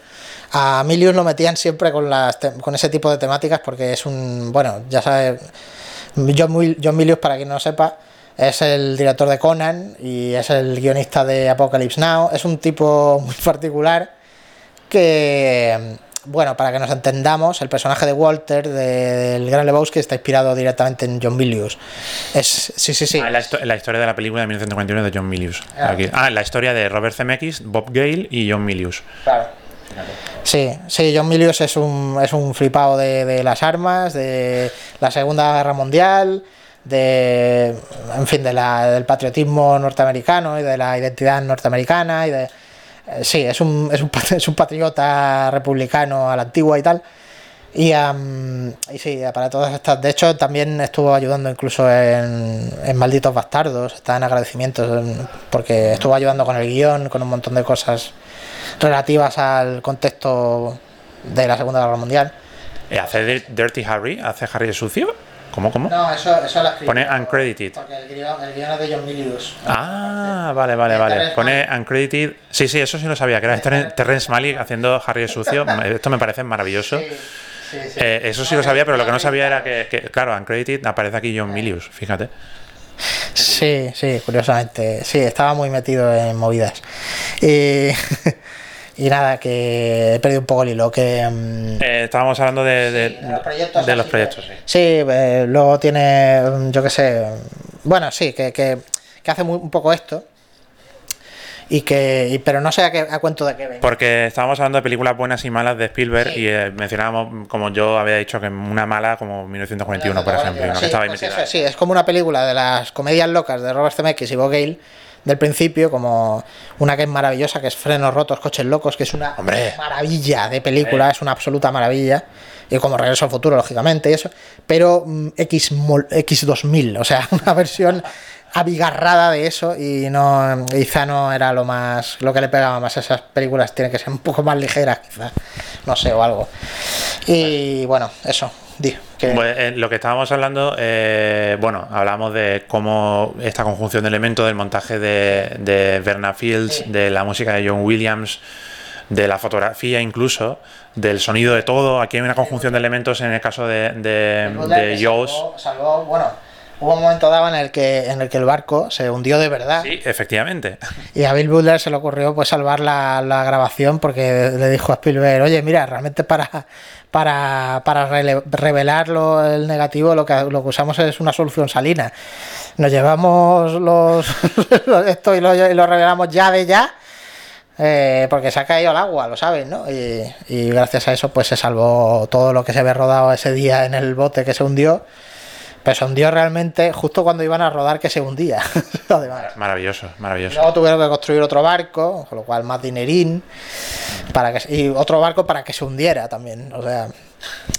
A Milius lo metían siempre con, las con ese tipo de temáticas porque es un. Bueno, ya sabes. John, John Milius, para quien no lo sepa, es el director de Conan y es el guionista de Apocalypse Now. Es un tipo muy particular que. Bueno, para que nos entendamos, el personaje de Walter del Gran Lebowski está inspirado directamente en John Milius. Es, sí, sí, sí. Ah, la, la historia de la película de 1941 de John Milius. Ah. Aquí. Ah, la historia de Robert Zemeckis, Bob Gale y John Milius. Claro. Sí, sí, John Milius es un, es un flipado de, de las armas, de la Segunda Guerra Mundial, de, en fin, de la, del patriotismo norteamericano y de la identidad norteamericana y de... eh, Sí, es un, es, un, es un patriota republicano a la antigua y tal. Y, am, y sí, para todas estas. De hecho, también estuvo ayudando incluso en, en Malditos Bastardos. Está en agradecimientos en- porque estuvo ayudando con el guion, con un montón de cosas relativas al contexto de la Segunda Guerra Mundial. ¿Hace Dir- Dirty Harry? ¿Hace Harry el sucio? ¿Cómo, cómo? No, eso, eso la Pone uncredited. Porque el guion, el guion es de John Milius. Ah, vale, vale, vale. Terrence Pone uncredited. Sí, sí, eso sí lo sabía, que era Terren- Terrence Malick haciendo Harry el sucio. Esto me parece maravilloso. Sí, sí, sí. Eh, eso sí lo sabía, pero lo que no sabía era que, que, claro, uncredited aparece aquí John Milius, fíjate. Sí, sí, curiosamente. Sí, estaba muy metido en movidas. Y, y nada, que he perdido un poco el hilo. Que, mm, Eh, estábamos hablando de, de- de los proyectos. de los así proyectos, que- sí. Sí, eh, luego tiene, mm, yo qué sé. Bueno, sí, que, que, que hace muy- un poco esto. Y que, y- pero no sé a, qué, a cuento de qué venga. Porque estábamos hablando de películas buenas y malas de Spielberg Sí. y eh, mencionábamos, como yo había dicho, que una mala como 1941, por ejemplo, que Sí, estaba ahí pues eso, sí, es como una película de las comedias locas de Robert Zemeckis y Bob Gale, del principio, como una que es maravillosa, que es Frenos Rotos, Coches Locos, que es una Hombre. maravilla de película, es una absoluta maravilla. Y como Regreso al Futuro, lógicamente, y eso. Pero mm, X, mol- X2000, o sea, una versión abigarrada de eso y no quizá no era lo más lo que le pegaba más a esas películas tiene que ser un poco más ligeras quizá no sé o algo y bueno eso di que Pues, eh, lo que estábamos hablando, eh, bueno, hablamos de cómo esta conjunción de elementos del montaje de, de Verna Fields, de la música de John Williams, de la fotografía incluso, del sonido de todo. Aquí hay una conjunción de elementos en el caso de, de, de Jaws. salvó, salvó- bueno hubo un momento dado en el que en el que el barco se hundió de verdad Sí, efectivamente. y a Bill Butler se le ocurrió pues salvar la, la grabación porque le dijo a Spielberg, oye, mira, realmente para para, para rele- revelarlo el negativo lo que, lo que usamos es una solución salina. Nos llevamos los esto y lo, lo revelamos ya de ya. eh, porque se ha caído al agua, lo sabes, ¿no? Y, y gracias a eso pues se salvó todo lo que se había rodado ese día en el bote que se hundió. Pero se hundió realmente justo cuando iban a rodar que se hundía. Además. Maravilloso, maravilloso. Luego tuvieron que construir otro barco, con lo cual más dinerín, para que, y otro barco para que se hundiera también. O sea,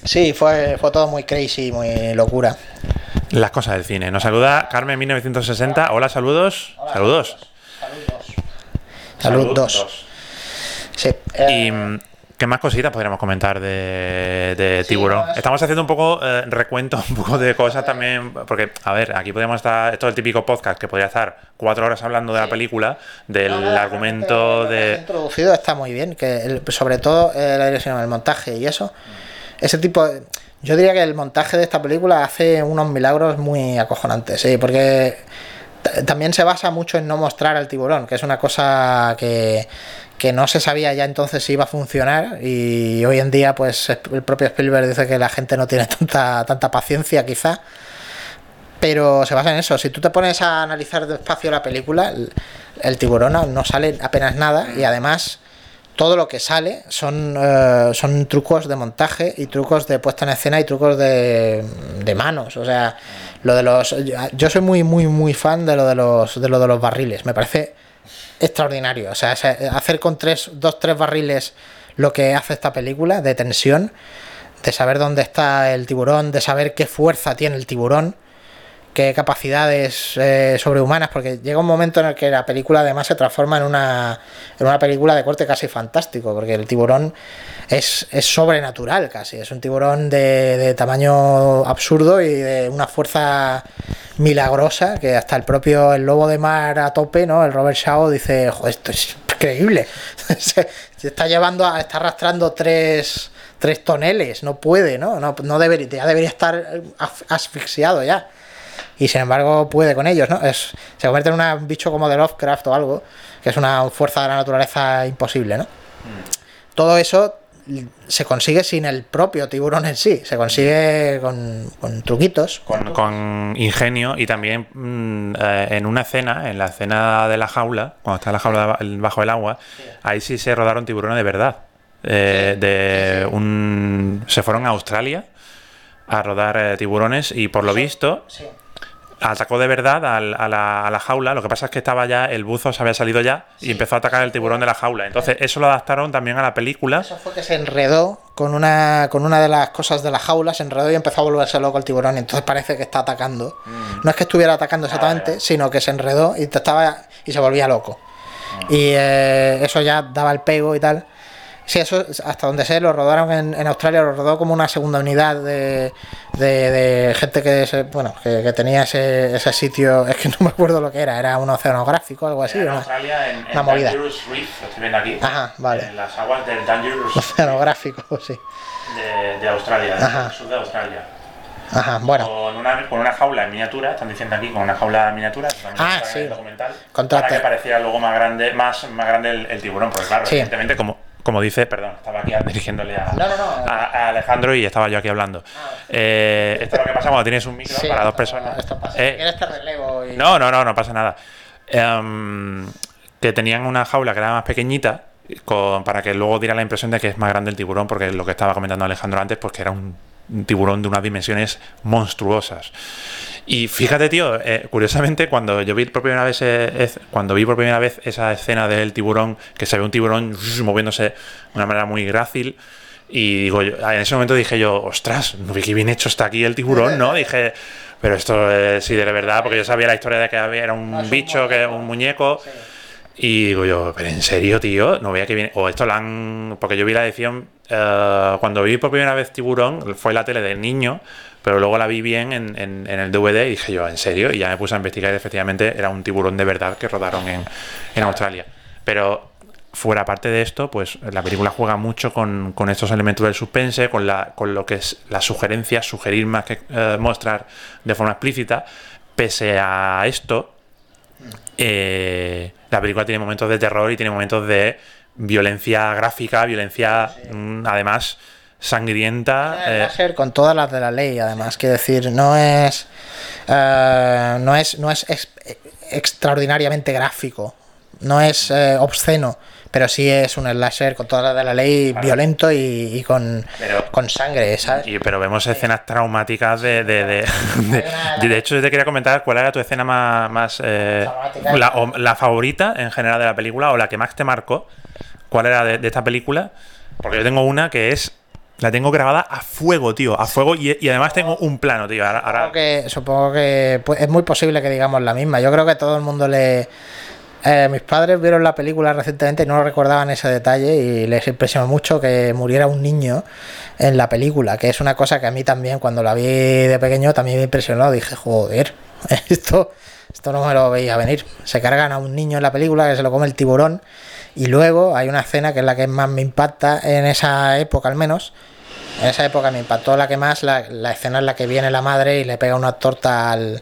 sí, fue, fue todo muy crazy, muy locura. Las cosas del cine. Nos saluda Carmen 1960. Hola, saludos. Saludos. Salud Salud 2. Sí. eh, Y mm, qué más cositas podríamos comentar de, tiburón. eso- Estamos haciendo un poco eh, recuento, un poco de cosas también, porque, a ver, aquí podríamos estar, esto es el típico podcast que podría estar cuatro horas hablando de la película, del no, no, argumento de... introducido está muy bien, que el- sobre todo eh, la dirección, el montaje y eso. Ese tipo. de- yo diría que el montaje de esta película hace unos milagros muy acojonantes, sí, porque también se basa mucho en no mostrar al tiburón, que es una cosa que, que no se sabía ya entonces si iba a funcionar y hoy en día pues el propio Spielberg dice que la gente no tiene tanta, tanta paciencia quizá pero se basa en eso. Si tú te pones a analizar despacio la película, el, tiburón no- sale apenas nada y además todo lo que sale son, eh, son trucos de montaje y trucos de puesta en escena y trucos de, de manos. O sea, lo de los. Yo soy muy, muy, muy fan de lo de los, de lo de los barriles. Me parece extraordinario. O sea, hacer con tres, dos, tres barriles lo que hace esta película de tensión, de saber dónde está el tiburón, de saber qué fuerza tiene el tiburón qué capacidades eh, sobrehumanas, porque llega un momento en el que la película además se transforma en una, en una película de corte casi fantástico, porque el tiburón es, es sobrenatural casi, es un tiburón de, de tamaño absurdo y de una fuerza milagrosa que hasta el propio el lobo de mar a tope, ¿no? El Robert Shaw dice, esto es increíble. se, está llevando a, está arrastrando tres, tres toneles, no puede, ¿no? No, no debería, ya debería estar as- asfixiado ya y sin embargo puede con ellos, ¿no? Es, se convierte en un bicho como de Lovecraft o algo, que es una fuerza de la naturaleza imposible, ¿no? Todo eso se consigue sin el propio tiburón en sí, se consigue con, con truquitos. Con, con ingenio y también mm, eh, en una escena, en la escena de la jaula, cuando está la jaula bajo el agua, ahí sí se rodaron tiburones de verdad. Eh, de un, se fueron a Australia a rodar eh, tiburones y por lo visto Sí. Atacó de verdad al- a, la, a la jaula. Lo que pasa es que estaba ya, el buzo se había salido ya y empezó a atacar el tiburón de la jaula. Entonces, eso lo adaptaron también a la película. Eso fue que se enredó con una, con una de las cosas de la jaula, se enredó y empezó a volverse loco el tiburón. Y entonces parece que está atacando. No es que estuviera atacando exactamente, sino que se enredó y estaba y se volvía loco. Y eh, eso ya daba el pego y tal. Sí, eso hasta donde sé, lo rodaron en, en Australia, lo rodó como una segunda unidad de, de, de gente que, se- bueno, que, que tenía ese, ese sitio, es que no me acuerdo lo que era, era un oceanográfico, algo así. en ¿no? Australia, en, una movida. Dangerous Reef, lo estoy viendo aquí. Ajá, vale. En las aguas del Dangerous Oceanográfico, sí. de, de Australia, del sur de Australia. Ajá, bueno. Con una, con una jaula en miniatura, están diciendo aquí, con una jaula en miniatura, Ah, en sí. el documental, para que pareciera luego más grande, más, más grande el, el tiburón, porque claro, Sí. evidentemente, como, como dice, perdón, estaba aquí dirigiéndole a, No, no, no. a- a Alejandro y estaba yo aquí hablando. Eh, esto es lo que pasa cuando tienes un micro Sí, para dos personas. Esto pasa. Eh, relevo y... no, no, no, no pasa nada. Em, que tenían una jaula que era más pequeñita con- para que luego diera la impresión de que es más grande el tiburón, porque lo que estaba comentando Alejandro antes, pues que era un, un tiburón de unas dimensiones monstruosas. Y fíjate, tío, eh, curiosamente, cuando yo vi por primera vez eh, cuando vi por primera vez esa escena del tiburón, que se ve un tiburón moviéndose de una manera muy grácil, y digo, yo- en ese momento dije yo, ostras, qué bien hecho está aquí el tiburón, ¿no? Dije, pero esto es sí de verdad, porque yo sabía la historia de que había, era un No, es un bicho, que un muñeco. Y digo yo, pero en serio, tío, no veía que viene. O esto lo han. Porque yo vi la edición. eh, cuando vi por primera vez Tiburón, fue la tele de niño, pero luego la vi bien en, en- en el DVD y dije yo, ¿en serio? Y ya me puse a investigar y efectivamente era un tiburón de verdad que rodaron en, en Australia. Pero fuera parte de esto, pues la película juega mucho con, con estos elementos del suspense, con, la, con lo que es la sugerencia, sugerir más que eh, mostrar de forma explícita. Pese a esto, eh, la película tiene momentos de terror y tiene momentos de violencia gráfica, violencia mm, además sangrienta. Eh, láser con todas las de la ley, además, quiero decir, no es, eh, no es, no es ex- extraordinariamente gráfico, no es eh, obsceno, pero sí es un slasher con todas las de la ley, violento y, y con, Pero- con sangre, ¿sabes? y- pero vemos escenas traumáticas de de, de, de- de- de hecho, yo te quería comentar cuál era tu escena más, más eh, la, o la favorita en general de la película o la que más te marcó. ¿Cuál era de, de esta película? Porque yo tengo una que es. La tengo grabada a fuego, tío. A fuego y, además tengo un plano, tío. Supongo que, supongo que pues, es muy posible que digamos la misma. Yo creo que todo el mundo le. eh, mis padres vieron la película recientemente y no recordaban ese detalle y les impresionó mucho que muriera un niño en la película, que es una cosa que a mí también cuando la vi de pequeño también me impresionó. Dije, joder, esto, esto no me lo veía venir. Se cargan a un niño en la película que se lo come el tiburón y luego hay una escena que es la que más me impacta en esa época al menos, en esa época me impactó la que más, la, la escena en la que viene la madre y le pega una torta al,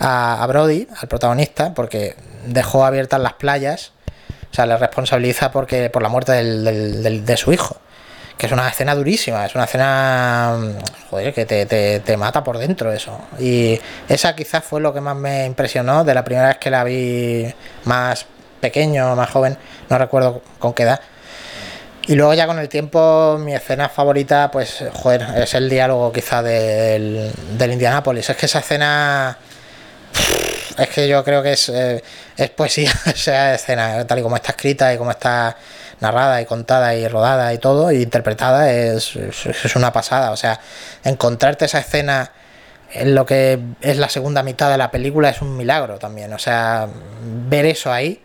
a, Brody, al protagonista, porque dejó abiertas las playas. O sea, le responsabiliza porque, por la muerte del- del- de su hijo. Que es una escena durísima, es una escena joder, que te- te mata por dentro eso. Y esa quizás fue lo que más me impresionó de la primera vez que la vi más pequeño, más joven, no recuerdo con qué edad. Y luego ya con el tiempo mi escena favorita, pues, joder, es el diálogo quizá del, del Indianápolis. Es que esa escena... Es que yo creo que es, eh, es poesía esa escena, tal y como está escrita y como está narrada y contada y rodada y todo, y interpretada, es, es, es una pasada. O sea, encontrarte esa escena en lo que es la segunda mitad de la película es un milagro también. O sea, ver eso ahí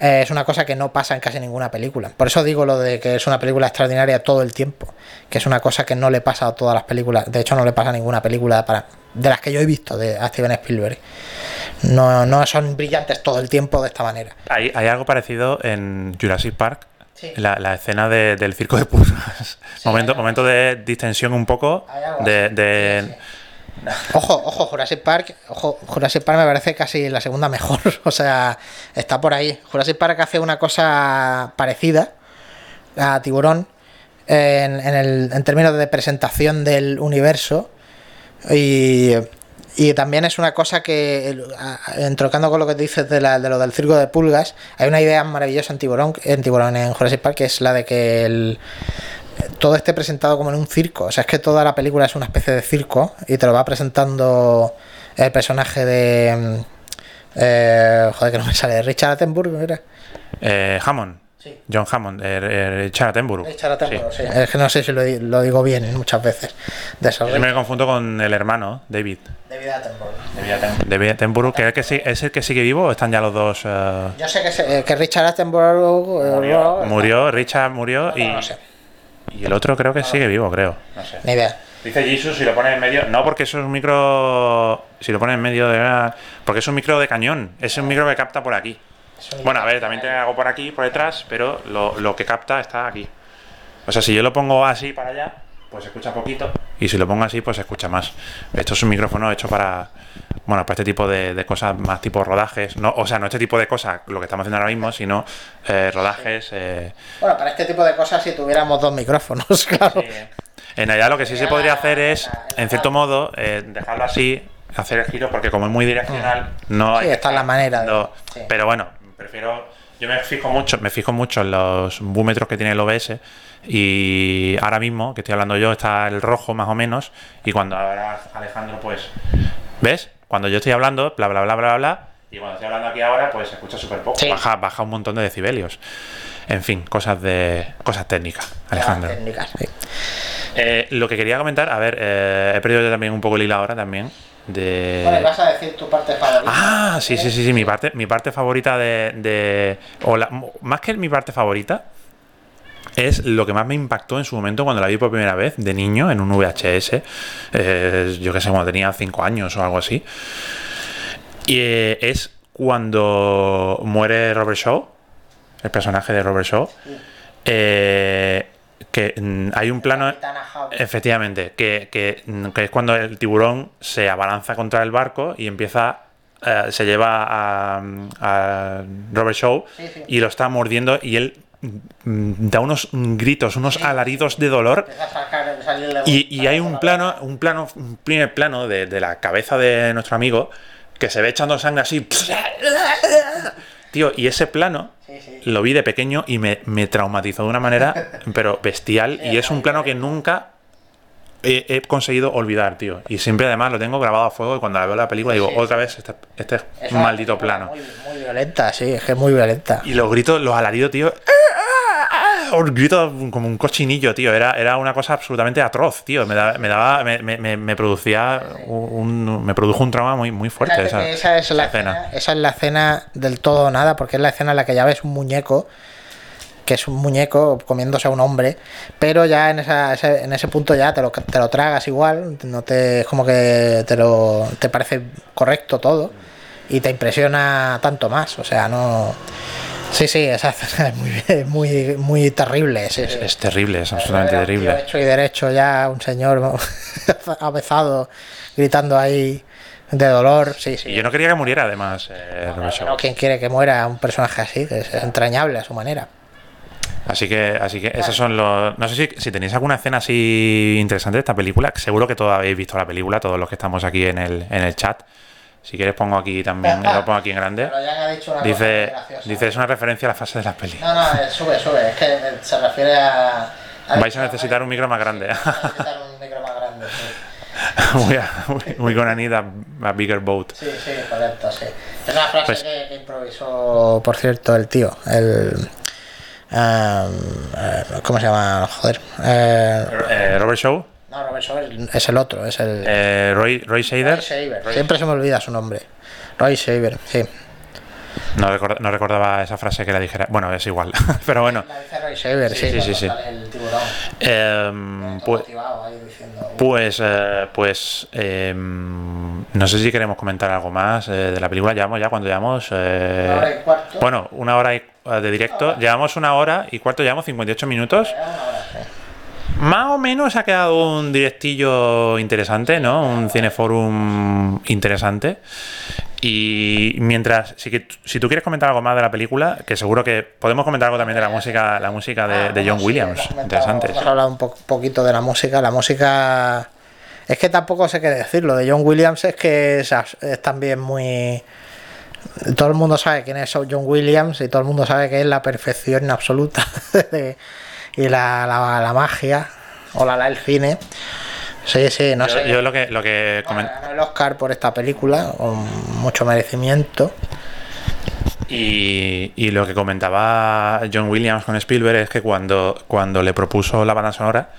eh, es una cosa que no pasa en casi ninguna película. Por eso digo lo de que es una película extraordinaria todo el tiempo, que es una cosa que no le pasa a todas las películas. De hecho, no le pasa a ninguna película para, de las que yo he visto de a Steven Spielberg. No, no son brillantes todo el tiempo de esta manera. Hay, hay algo parecido en Jurassic Park. Sí. La, la escena de- del circo de pulgas. momento, hay- momento de distensión un poco. De- Ojo, ojo, Jurassic Park, ojo, Jurassic Park me parece casi la segunda mejor. O sea, está por ahí. Jurassic Park hace una cosa parecida a Tiburón en, en el, en términos de presentación del universo. Y, y también es una cosa que, entrocando con lo que dices de, la- de lo del circo de pulgas, hay una idea maravillosa en Tiburón, en Tiburón, en Jurassic Park, que es la de que el, todo esté presentado como en un circo. O sea, es que toda la película es una especie de circo y te lo va presentando el personaje de. mm, eh, joder, que no me sale. Richard Attenborough, ¿era? eh, Hammond. Sí. John Hammond. eh, eh, Richard Attenborough. Richard Attenborough, Sí. sí. Es que no sé si lo, di- lo digo bien muchas veces. De Yo me confundo con el hermano, David. David Attenborough. David Attenborough, que es el que, sí- es el que sigue vivo o están ya los dos. eh, Yo sé que, se- que Richard Attenborough. murió, Richard murió y, no, no sé. Y el otro creo que sigue vivo, creo. No sé. Ni idea. Dice Jesus si lo pone en medio. No, porque eso es un micro. Si lo pone en medio de. Porque es un micro de cañón. Es un micro que capta por aquí. Bueno, a ver, también te hago por aquí, por detrás, pero lo, lo que capta está aquí. O sea, si yo lo pongo así para allá, pues se escucha poquito. Y si lo pongo así, pues se escucha más. Esto es un micrófono hecho para. Bueno, para este tipo de, de cosas más tipo rodajes. No, o sea, no este tipo de cosas, lo que estamos haciendo ahora mismo, sino eh, rodajes. eh, Bueno, para este tipo de cosas, si tuviéramos dos micrófonos, claro. En realidad lo que sí se podría hacer es, en cierto modo, eh, dejarlo así, hacer el giro, porque como es muy direccional, no hay Sí, está la manera de- sí. Pero bueno, prefiero. Yo me fijo mucho, me fijo mucho en los búmetros que tiene el OBS. Y ahora mismo, que estoy hablando yo, está el rojo más o menos. Y cuando ahora Alejandro, pues. ¿Ves? cuando yo estoy hablando, bla, bla, bla, bla, bla, y cuando estoy hablando aquí ahora, pues se escucha súper poco. Sí. Baja, baja un montón de decibelios. En fin, cosas de cosas técnicas, Alejandro. Técnicas, sí. Eh, lo que quería comentar, a ver, eh, he perdido yo también un poco el hilo ahora también. De... Bueno, vas a decir tu parte favorita. Ah, sí, sí, sí, sí. Mi parte, mi parte favorita de. de- o la- más que mi parte favorita, es lo que más me impactó en su momento cuando la vi por primera vez, de niño, en un VHS. eh, yo que sé, cuando tenía 5 años o algo así. Y eh, es cuando muere Robert Shaw, el personaje de Robert Shaw. eh, que mm, hay un plano. Efectivamente, que, que, mm, que es cuando el tiburón se abalanza contra el barco y empieza. eh, se lleva a, a Robert Shaw Sí, sí. y lo está mordiendo y él mm, da unos gritos, unos alaridos de dolor. Y, y hay un la plano, un plano, un primer plano de, de la cabeza de nuestro amigo que se ve echando sangre así. Tío, y ese plano lo vi de pequeño y me, me traumatizó de una manera, pero bestial. Y es un plano que nunca he, he conseguido olvidar, tío. Y siempre además lo tengo grabado a fuego y cuando la veo la película digo, Sí. otra vez este, este Es una maldito plano. Muy, muy violenta, sí, es que es muy violenta. Y los gritos, los alaridos, tío. Los gritos como un cochinillo, tío. Era, era una cosa absolutamente atroz, tío. Me, da- me daba. Me, me- me- producía un. Me produjo un trauma muy, muy fuerte esa, esa es la escena, esa es la escena del todo o nada, porque es la escena en la que ya ves un muñeco, que es un muñeco comiéndose a un hombre, pero ya en esa, ese, en ese punto ya te lo, te lo tragas igual, no te es como que te lo te parece correcto todo y te impresiona tanto más, o sea, no Sí, sí, esa es muy, muy, muy terrible. Es, es terrible, es absolutamente terrible. Hecho y derecho ya, un señor avezado, gritando ahí de dolor. Sí, sí. Y yo no quería que muriera, además, eh. No, ¿Quién quiere que muera un personaje así? Es entrañable a su manera. Así que, así que esos son los. No sé si, si tenéis alguna escena así interesante de esta película. Seguro que todos habéis visto la película, todos los que estamos aquí en el, en el chat. Si quieres pongo aquí también, lo pongo aquí en grande. Dice, muy es una referencia a la fase de las pelis. No, no, eh, sube, sube. Es que eh, se refiere a. Vais a necesitar un micro más grande. Sí, vais a necesitar un micro más grande, sí. we gonna need a, a bigger boat. Sí, sí, correcto, sí. Es una frase Pues- que, que improvisó, por cierto, el tío. El. Eh, ¿Cómo se llama? Joder. Eh, Robert Shaw, no, Robert Shaw es el otro, es el. Roy, Roy Roy Shader. Shaver. Siempre se me olvida su nombre. Roy Shaver, sí. No, record- no recordaba esa frase que la dijera. Bueno, es igual. Pero bueno. La dice Roy Shaver, Sí, sí. sí, sí, El tiburón. Em, pues. Pues, eh, pues em, no sé si queremos comentar algo más eh, de la película. Llevamos ya, cuando llevamos? eh, Una hora y cuarto. bueno, una hora y- eh, de directo. Llevamos una hora y cuarto, llevamos 58 minutos. Más o menos ha quedado un directillo interesante, ¿no? Un cineforum interesante. Y mientras, si, que- si tú quieres comentar algo más de la película, que seguro que podemos comentar algo también de la música, la música de, Ah, de John sí, Williams, comentado- interesante. Hemos hablado un po- poquito de la música. La música. Es que tampoco sé qué decir. Lo de John Williams es que es, también muy. Todo el mundo sabe quién es John Williams y todo el mundo sabe que es la perfección absoluta y la, la, la magia o la, la el cine. Sí, sí, no Yo, sé. yo lo que, lo que Bueno, el Oscar por esta película, con mucho merecimiento. Y, y lo que comentaba John Williams con Spielberg es que cuando, cuando le propuso la banda sonora,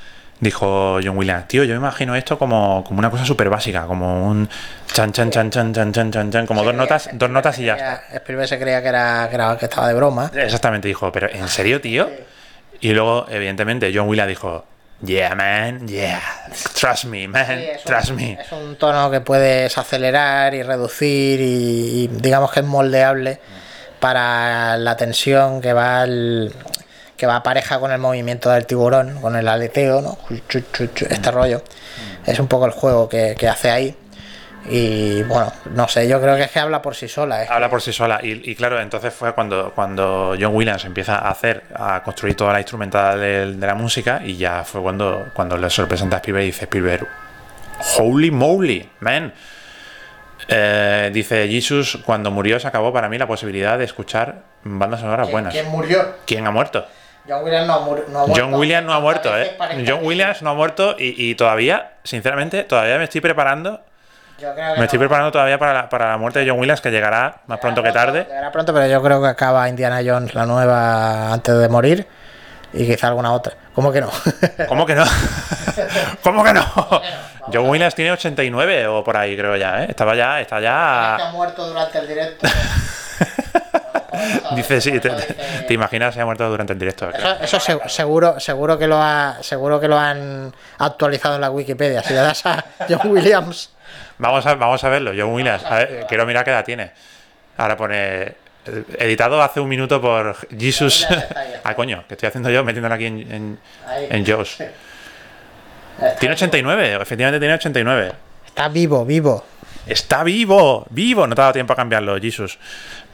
dijo John Williams, tío, yo me imagino esto como, como una cosa súper básica, como un chan chan chan chan chan chan chan chan, como dos notas, dos notas y ya está. Spielberg se creía que era, que era que estaba de broma. Exactamente, dijo, pero ¿en serio, tío? Y luego, evidentemente, John Williams dijo, yeah, man, yeah, trust me, man, Sí, trust un, me. es un tono que puedes acelerar y reducir y, y digamos que es moldeable para la tensión que va al- que va pareja con el movimiento del tiburón, con el aleteo, ¿no? Este rollo. Es un poco el juego que, que hace ahí. Y bueno, no sé, yo creo que es que habla por sí sola. es Habla que- por sí sola. Y, y claro, entonces fue cuando, cuando John Williams empieza a hacer, a construir toda la instrumental de, de la música. Y ya fue cuando, cuando le sorpresenta a Spielberg y dice Spielberg, holy moly, man. Eh, dice Jesus, cuando murió se acabó para mí la posibilidad de escuchar bandas sonoras ¿Quién- buenas. ¿Quién murió? ¿Quién ha muerto? John Williams no ha, mur- no ha muerto. John Williams no ha muerto, ¿eh? John Williams no ha muerto y, y todavía, sinceramente, todavía me estoy preparando Yo creo que Me estoy no. preparando todavía para la, para la muerte de John Williams, que llegará más pronto que tarde. Llegará pronto, pero yo creo que acaba Indiana Jones la nueva antes de morir. Y quizá alguna otra. ¿Cómo que no? ¿Cómo que no? ¿Cómo que no? John Williams tiene 89 o por ahí, creo ya, ¿eh? Estaba ya, está ya. ha muerto durante el directo. Dice, sí, te, te- imaginas se ha muerto durante el directo. Eso, eso se- seguro, seguro que lo ha, seguro que lo han actualizado en la Wikipedia. Si le das a John Williams, Vamos a, vamos a verlo, John Williams. A ver, quiero mirar qué edad tiene. Ahora pone. Editado hace un minuto por Jesus. Ah, coño, que estoy haciendo yo metiéndolo aquí en, en, en. Tiene 89, efectivamente tiene 89. está vivo, vivo. Está vivo, vivo. No te ha dado tiempo a cambiarlo, Jesus.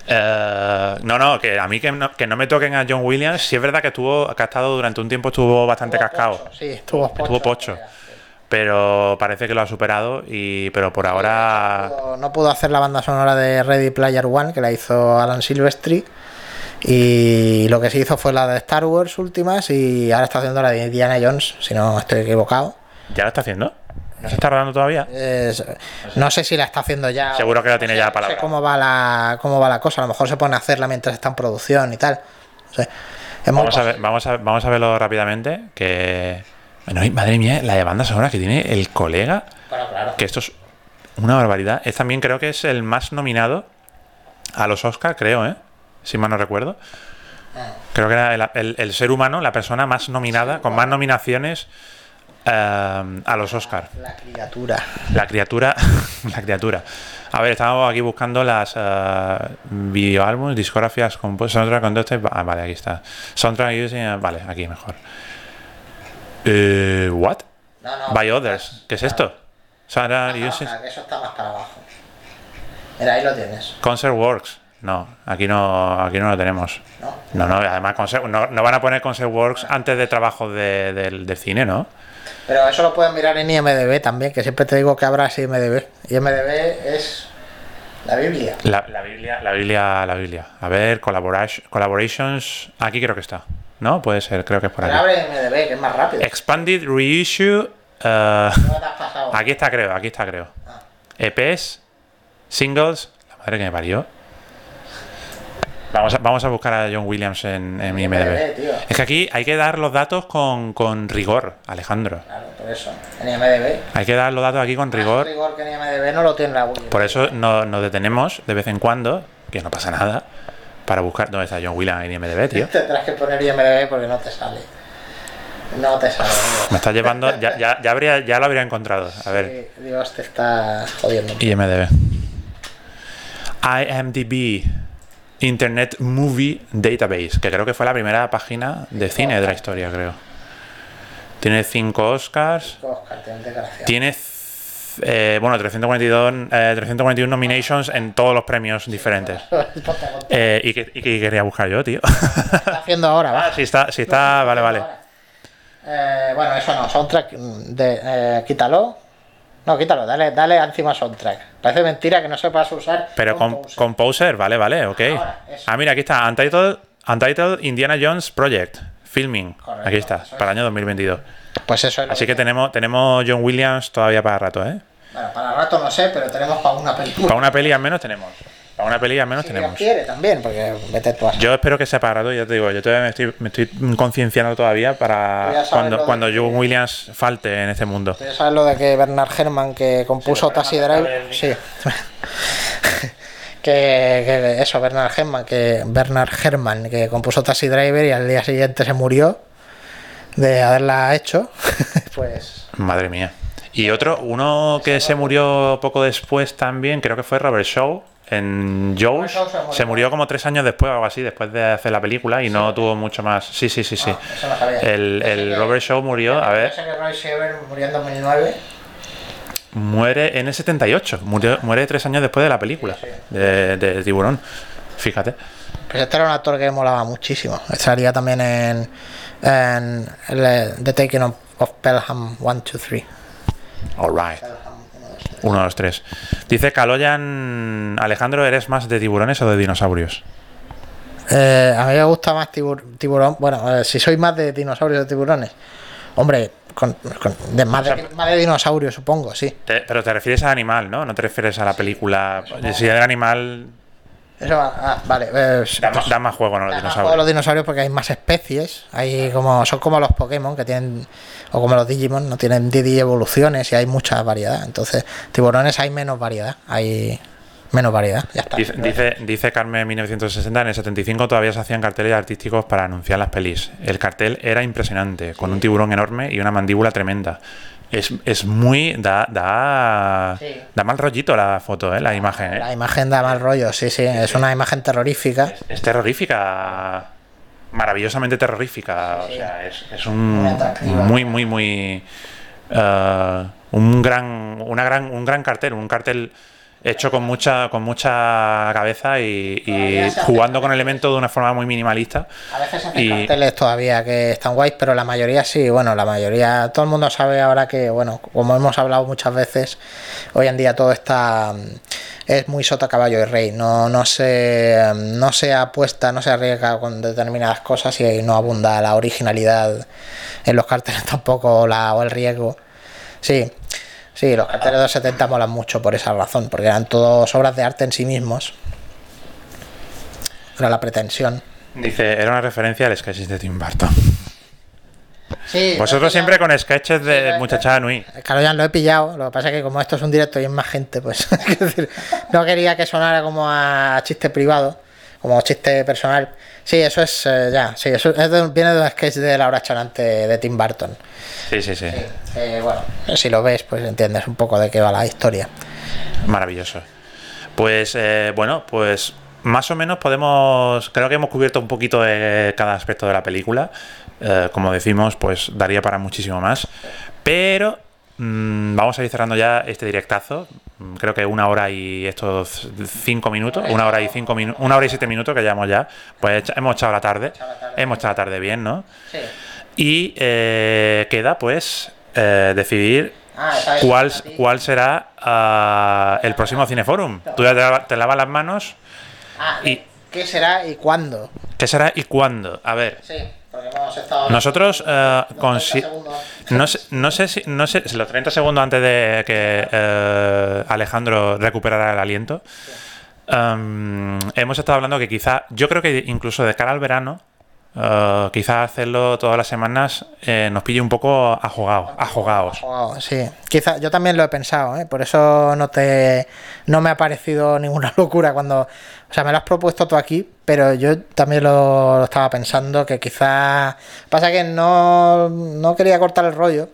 Eh, no, no, que a mí que no, que no me toquen a John Williams. Sí es verdad que estuvo, que ha estado durante un tiempo estuvo bastante cascado. Sí, estuvo pocho. Estuvo pocho. Pero parece que lo ha superado. Y, pero por ahora. pudo- no pudo hacer la banda sonora de Ready Player One, que la hizo Alan Silvestri. Y lo que se hizo fue la de Star Wars últimas y ahora está haciendo la de Indiana Jones, si no estoy equivocado. ¿Ya lo está haciendo? ¿No se está rodando todavía? No sé si la está haciendo ya. o- Seguro que la tiene ya no sé palabra. cómo va la cómo va la cosa. A lo mejor se pone a hacerla mientras está en producción y tal. Vamos a, ver, vamos, a, vamos a verlo rápidamente. Que. Bueno, madre mía, la de banda sonora que tiene el colega. Bueno, claro. Que esto es una barbaridad. Es también creo que es el más nominado a los Oscars, creo, ¿eh? Si mal no recuerdo. Creo que era el, el- el ser humano, la persona más nominada, con más nominaciones eh, a los Oscars. La criatura. La criatura, la criatura. A ver, estábamos aquí buscando las uh, videoálbumes, discografías, compo- soundtrack, conductor. Ah, vale, aquí está. Soundtrack using, eh, vale, aquí mejor. Eh, what? No, no. By others. ¿Qué es esto? Soundtrack using eso está más para abajo. Mira, ahí lo tienes. concert works. No, aquí no, aquí no lo tenemos. ¿no? No, además no, no van a poner concert works antes de trabajo de- del, del cine, ¿no? Pero eso lo pueden mirar en IMDB también, que siempre te digo que abras IMDB. IMDB es la Biblia. La, la Biblia, la Biblia, la Biblia. A ver, collaboration- collaborations. Aquí creo que está. ¿No? Puede ser, creo que es por Pero aquí. abre IMDB, que es más rápido. Expanded Reissue. No te has pasado. aquí está, creo, aquí está, creo. Ah. EPs, singles. La madre que me parió. Vamos a, vamos a buscar a John Williams en, IMDb, IMDb. tío. Es que aquí hay que dar los datos con, con rigor, Alejandro. Claro, por eso. En IMDB. Hay que dar los datos aquí con rigor. Más rigor que en IMDB no lo tiene la Wii. Por eso no- nos detenemos de vez en cuando, que no pasa nada, para buscar dónde está John Williams en IMDb, tío. Tendrás que poner IMDB porque no te sale. No te sale. Me está llevando, ya, ya, ya, habría, ya lo habría encontrado. A ver, Sí, Dios te está jodiendo. IMDb. IMDb, Internet Movie Database, que creo que fue la primera página de cine de la historia, creo. Tiene 5 Oscars, tiene eh, bueno, 342, eh, 341 nominations en todos los premios diferentes. Eh, ¿y, qué, y qué quería buscar yo, tío? está haciendo ahora, va. Ah, sí está, sí está, vale, vale. Eh, bueno, eso no, soundtrack de, eh, quítalo. No, quítalo, dale, dale encima soundtrack. Parece mentira que no sepas usar. Pero con, Composer. Composer, vale, vale, ok. Ahora. Ah, mira, aquí está, Untitled, Untitled Indiana Jones Project, Filming. Correcto, Aquí está, para el año 2022. Pues eso es Así que tenemos, tenemos John Williams todavía para rato, ¿eh? Bueno, para rato no sé, pero tenemos para una película. Para una peli al menos tenemos. Para una peli al menos si tenemos. quiere también, porque vete tú a Yo espero que sea para rato, ya te digo, yo todavía me estoy, me estoy concienciando todavía para cuando, cuando que- John Williams falte en este mundo. ¿Tú ya sabes lo de que Bernard Herrmann, que compuso Sí, Taxi? Herrmann, Sí. que, que eso, Bernard Herrmann, que Bernard Herrmann, que compuso Taxi Driver y al día siguiente se murió de haberla hecho. pues Madre mía. Y otro, uno que se murió poco después también, creo que fue Robert Shaw en Jaws. Se murió. Como tres años después o algo así, después de hacer la película y no tuvo mucho más. Sí, sí, sí, sí. Ah, eso no sabía. El, el que- Robert Shaw murió, a ver, que Roy Shever murió en 2009. muere en el 78. Murió, muere tres años después de la película Sí, de, de Tiburón. Fíjate. Pues este era un actor que molaba muchísimo. Estaría también en, The Taking of, of Pelham 1, 2, 3. Alright. Uno, dos, tres. Dice Caloyan, Alejandro, ¿eres más de tiburones o de dinosaurios? Eh, a mí me gusta más tibur- tiburón. Bueno, eh, si soy más de dinosaurios o de tiburones. Hombre, con, con- de, más, de, más de dinosaurio, supongo, sí. Te- pero te refieres al animal, ¿no? No te refieres a la película. Si era animal, Eso va- ah, vale. eh, da, ma- da más juego, ¿no? Los dinosaurios. juego los dinosaurios porque hay más especies. Hay como son como los Pokémon que tienen o como los Digimon, no tienen Didi evoluciones y hay mucha variedad. Entonces, tiburones hay menos variedad, hay menos variedad, ya está. Dice, dice, dice Carmen 1960, en el 75 todavía se hacían carteles artísticos para anunciar las pelis. El cartel era impresionante, con un tiburón enorme y una mandíbula tremenda. Es, es muy... Da, da, Sí. da mal rollito la foto, ¿eh? la imagen. ¿eh? La imagen da mal rollo, sí, sí, es una imagen terrorífica. Es terrorífica, maravillosamente terrorífica. O sea, es, es un muy, muy, muy eh, un gran, una gran, un gran cartel, un cartel hecho con mucha, con mucha cabeza y, jugando con elementos de una forma muy minimalista. A veces hacen Y- carteles todavía que están guays, pero la mayoría sí, bueno, la mayoría, todo el mundo sabe ahora que, bueno, como hemos hablado muchas veces, hoy en día todo está mm, es muy sota caballo y rey, no, no se no se apuesta, no se arriesga con determinadas cosas y no abunda la originalidad en los carteles tampoco la, o el riesgo. Sí. Sí, los carteles de los 70 molan mucho por esa razón, porque eran todos obras de arte en sí mismos. Era la pretensión. Dice, era una referencia al sketch de Tim Burton. Sí, Vosotros siempre con sketches Sí, de ya- muchacha Nui. Claro, ya lo he pillado. Lo que pasa es que como esto es un directo y es más gente, pues decir, no quería que sonara como a chiste privado, como chiste personal. Sí, eso es eh, ya, sí, eso es de- viene de un sketch de Laura Chanante de Tim Burton. Sí, sí, sí. Eh, bueno, si lo ves, pues entiendes un poco de qué va la historia. Maravilloso. Pues eh, bueno, pues más o menos podemos, creo que hemos cubierto un poquito de cada aspecto de la película. Eh, como decimos, pues daría para muchísimo más. Pero mm, vamos a ir cerrando ya este directazo. Mm, Creo que una hora y estos cinco minutos, una hora y cinco minutos, una hora y siete minutos que llevamos ya. Pues hemos echado la tarde, hemos echado la tarde bien, ¿no? Sí. Y eh, queda pues eh, decidir Ah, cuál, cuál será ah, el próximo Cineforum. Tú ya te, lava- te lavas las manos. Ah, Y- ¿qué será y cuándo? ¿Qué será y cuándo? A ver, Sí. Nosotros eh, 30 segundos. no sé, no sé si no sé si los 30 segundos antes de que eh, Alejandro recuperara el aliento. em, hemos estado hablando que quizá, yo creo que incluso de cara al verano, eh, quizá hacerlo todas las semanas eh, nos pille un poco ajugados. ajugados. Wow, sí, quizá yo también lo he pensado, ¿eh? por eso no te no me ha parecido ninguna locura cuando, o sea, me lo has propuesto tú aquí, pero yo también lo, lo estaba pensando que quizá pasa que no, no quería cortar el rollo,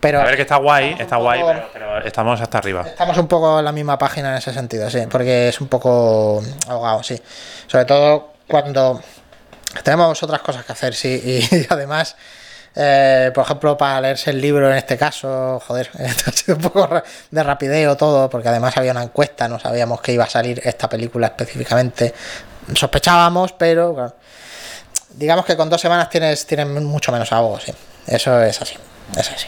pero A ver que está guay, está guay, pero estamos hasta arriba. Estamos un poco en la misma página en ese sentido, sí, porque es un poco ahogado, sí. Sobre todo cuando tenemos otras cosas que hacer, sí, y, además, eh, por ejemplo, para leerse el libro en este caso, joder, esto ha sido un poco de rapideo todo, porque además había una encuesta, no sabíamos que iba a salir esta película específicamente. Sospechábamos, pero digamos que con dos semanas tienes, tienes mucho menos ahogo, sí. Eso es así, es así.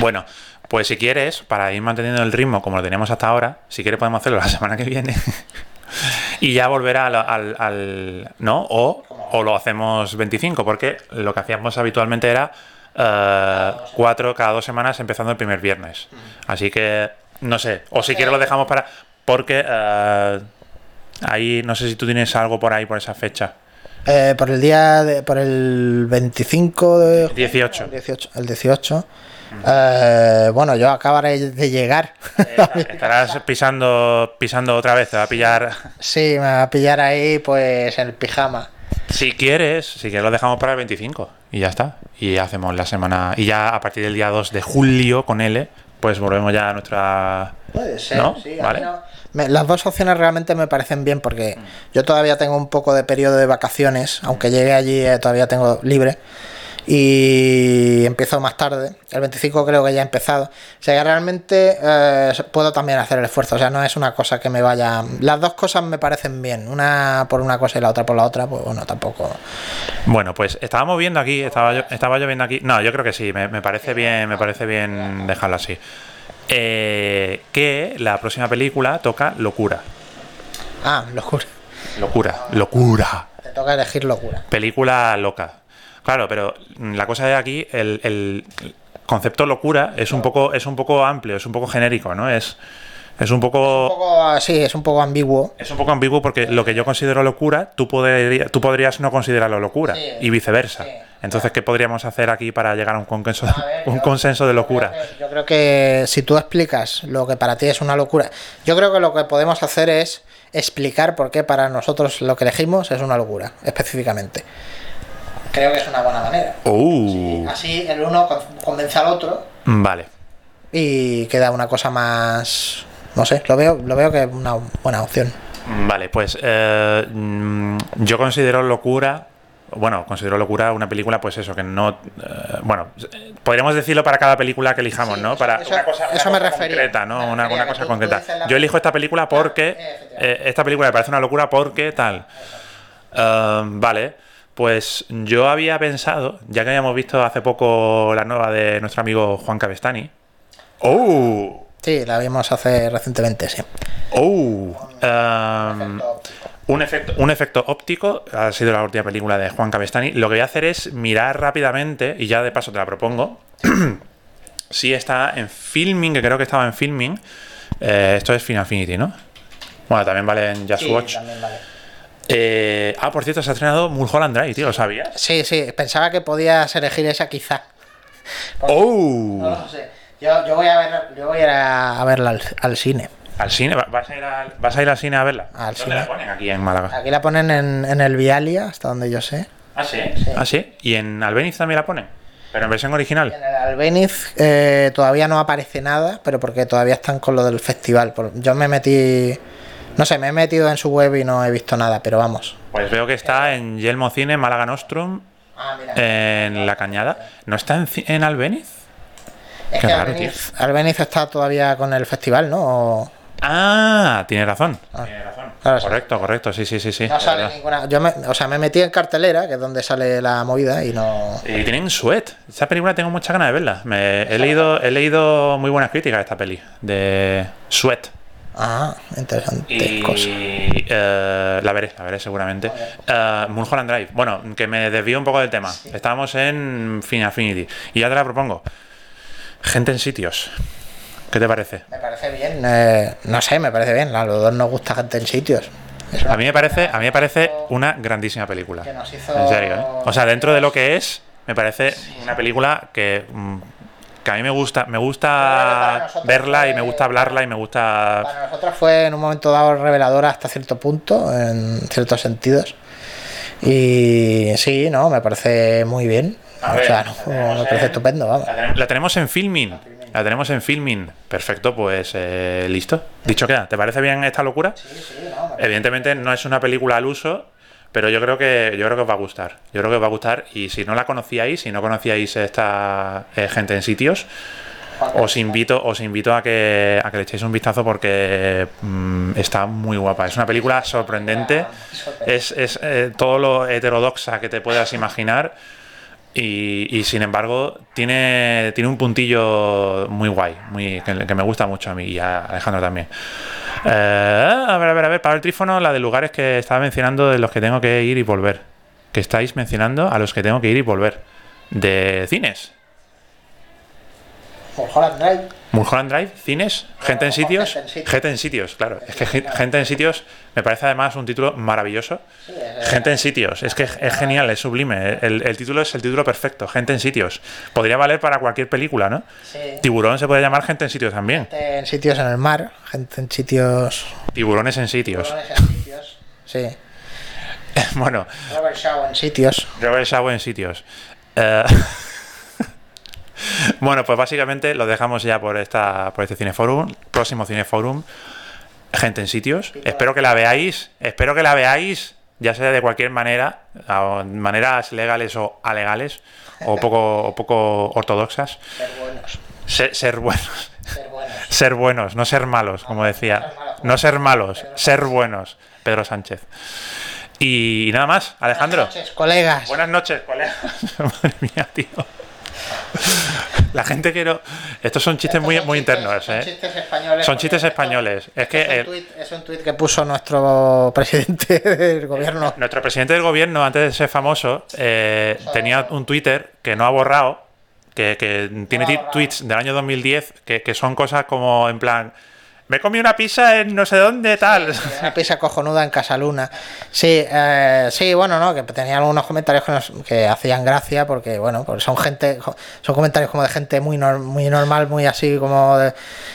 Bueno, pues si quieres, para ir manteniendo el ritmo como lo teníamos hasta ahora, si quieres podemos hacerlo la semana que viene. y ya volver al, al- al- ¿no? O, o lo hacemos 25, porque lo que hacíamos habitualmente era eh, cuatro cada dos semanas empezando el primer viernes. Así que, no sé, o si quieres lo dejamos para... Porque eh, ahí, no sé si tú tienes algo por ahí, por esa fecha. Eh, por el día de, por el 25 de 18. El 18. El 18. Eh, bueno, yo acabaré de llegar. Estarás pisando, pisando otra vez, te va a pillar... sí, me va a pillar ahí pues en el pijama. Si quieres, si quieres lo dejamos para el 25 y ya está. Y hacemos la semana. Y ya a partir del día 2 de julio con L, pues volvemos ya a nuestra. Puede ser, ¿No? sí, a Vale. mí no- Me- las dos opciones realmente me parecen bien porque yo todavía tengo un poco de periodo de vacaciones, aunque llegue allí eh, todavía tengo libre y empiezo más tarde. El 25 creo que ya he empezado. O sea que realmente eh, puedo también hacer el esfuerzo. O sea, no es una cosa que me vaya. Las dos cosas me parecen bien. Una por una cosa y la otra por la otra, pues bueno, tampoco. Bueno, pues estábamos viendo aquí, estaba yo, estaba yo viendo aquí. No, yo creo que sí, me, me parece bien, me parece bien dejarlo así. Eh, que la próxima película toca locura. Ah, locura. Locura, locura. Te toca elegir locura. Película loca. Claro, pero la cosa de aquí, el, el concepto locura es un poco, es un poco amplio, es un poco genérico, ¿no? Es, es un poco. Un poco, sí, es un poco ambiguo. Es un poco ambiguo porque lo que yo considero locura, tú, podrías, tú podrías no considerarlo locura. Sí. y viceversa. Sí. Entonces, ¿qué podríamos hacer aquí para llegar a un consenso, A ver, un yo- consenso de locura? Yo creo, que, yo creo que si tú explicas lo que para ti es una locura, yo creo que lo que podemos hacer es explicar por qué para nosotros lo que elegimos es una locura, específicamente. Creo que es una buena manera. Uh, Así el uno con- convence al otro vale. y queda una cosa más. No sé, lo veo, lo veo que es una buena opción. Vale, pues eh, yo considero locura. Bueno, considero locura una película, pues eso, que no. eh, bueno, podríamos decirlo para cada película que elijamos, Sí, ¿no? eso- Para eso- una cosa, una eso me cosa refería. concreta, ¿no? Me Una, cosa tú- concreta. Yo elijo esta película porque. efectivamente. eh, esta película me parece una locura porque tal. Vale, pues yo había pensado, ya que habíamos visto hace poco la nueva de nuestro amigo Juan Cabestani. ¡Oh! Sí, la vimos hace recientemente, sí. ¡Oh! Em, un efecto, un efecto óptico ha sido la última película de Juan Cabestani. Lo que voy a hacer es mirar rápidamente, y ya de paso te la propongo, si está en filming, que creo que estaba en filming. Eh, esto es Final Infinity, ¿no? Bueno, también vale en Just Sí, Watch. también vale. Eh, ah, por cierto, se ha estrenado Mulholland Drive, tío, ¿lo sabías? Sí, sí, pensaba que podías elegir esa quizá. No ¡Oh! lo sé. Yo, yo voy a ver, yo voy a ir a, verla al, al cine. ¿Al cine? ¿Va- ¿Vas a, ir al, ¿Vas a ir al cine a verla? Al ¿Dónde cine. la ponen? Aquí en Málaga. Aquí la ponen en, en el Vialia, hasta donde yo sé. ¿Ah, sí? ¿Ah, sí? ¿Y en Albeniz también la ponen? ¿Pero en versión original? En el Albeniz eh, todavía no aparece nada, pero porque todavía están con lo del festival. Yo me metí, no sé, me he metido en su web y no he visto nada, pero vamos. Pues veo que está en Yelmo Cine, Málaga Nostrum, Ah, mira. en La Cañada. ¿No está en, en Albeniz? es qué que raro, Albeniz, Albeniz está todavía con el festival, ¿no? O- Ah, tiene razón. Tiene razón. Claro, sí. correcto, correcto, sí, sí, sí. sí no sale ninguna. Yo me, o sea, me metí en cartelera, que es donde sale la movida, y no. Y tienen Sweat. Esa película tengo muchas ganas de verla. Me- he, leído, he leído muy buenas críticas de esta peli. De Sweat. Ah, interesante Y cosa. eh, la veré, la veré seguramente. Eh, Mulholland Drive. Bueno, que me desvío un poco del tema. Estábamos en Final Affinity. Y ya te la propongo. Gente en sitios. ¿Qué te parece? Me parece bien, eh, no sé, me parece bien. A los dos nos gusta gente en sitios. A mí me parece, a mí me parece una grandísima película. Que nos hizo- En serio, ¿eh? O sea, dentro de lo que es, me parece una película que, mm, que a mí me gusta, me gusta verla y me gusta hablarla y me gusta. Para nosotros fue en un momento dado reveladora hasta cierto punto, en ciertos sentidos. Y sí, no, me parece muy bien. A o ver, sea, no, tenemos me parece en- estupendo, vamos. La tenemos, la tenemos en filming. La tenemos en filming. Perfecto, pues eh, listo. Dicho queda. ¿Te parece bien esta locura? Evidentemente no es una película al uso, pero yo creo que yo creo que os va a gustar. Yo creo que os va a gustar y si no la conocíais, si no conocíais esta eh, gente en sitios, os invito os invito a que a que le echéis un vistazo porque mm, está muy guapa. Es una película sorprendente. Es, es eh, todo lo heterodoxa que te puedas imaginar. Y, sin embargo tiene, tiene un puntillo muy guay, muy, que, me gusta mucho a mí y a Alejandro también. Eh, a ver, a ver, a ver, para el trífono, la de lugares que estaba mencionando de los que tengo que ir y volver. Que estáis mencionando a los que tengo que ir y volver. De cines. Mulholland Drive. Mulholland Drive, cines, gente en sitios. gente en sitios. Gente en sitios, claro. Es que ge- gente en sitios me parece además un título maravilloso. Gente en sitios, es que es genial, es sublime. El, el título es el título perfecto, gente en sitios. Podría valer para cualquier película, ¿no? Sí. Tiburón se puede llamar gente en sitios también. Gente en sitios en el mar, gente en sitios. Tiburones en sitios. en sitios. Sí. Bueno, Robert Shaw en sitios. Robert Shaw en sitios. Eh, bueno, pues básicamente lo dejamos ya por esta por este cineforum. Próximo cineforum. Gente en sitios. Espero que la veáis. Espero que la veáis. Ya sea de cualquier manera, a maneras legales o alegales, o poco, o poco ortodoxas. Ser buenos. Ser, ser buenos. Ser buenos. Ser buenos, no ser malos, como decía. No ser malos, ser buenos. Pedro Sánchez. Y nada más, Alejandro. Buenas noches, colegas. Buenas noches, colegas. Madre mía, tío. La gente que no. Estos son chistes muy, muy internos, Son ¿eh? chistes españoles. Son chistes esto- españoles. Es que Es un, el- tuit, es un tuit que puso nuestro presidente del gobierno. nuestro presidente del gobierno, antes de ser famoso, eh, tenía un Twitter que no ha borrado, que, que tiene ti- tweets del año 2010 que, que son cosas como en plan. Me comí una pizza en no sé dónde, tal. Una pizza cojonuda en Casaluna. Sí, eh, sí, bueno, no, que tenía algunos comentarios que, nos- que hacían gracia porque, bueno, porque son gente, son comentarios como de gente muy nor- muy normal, muy así como de-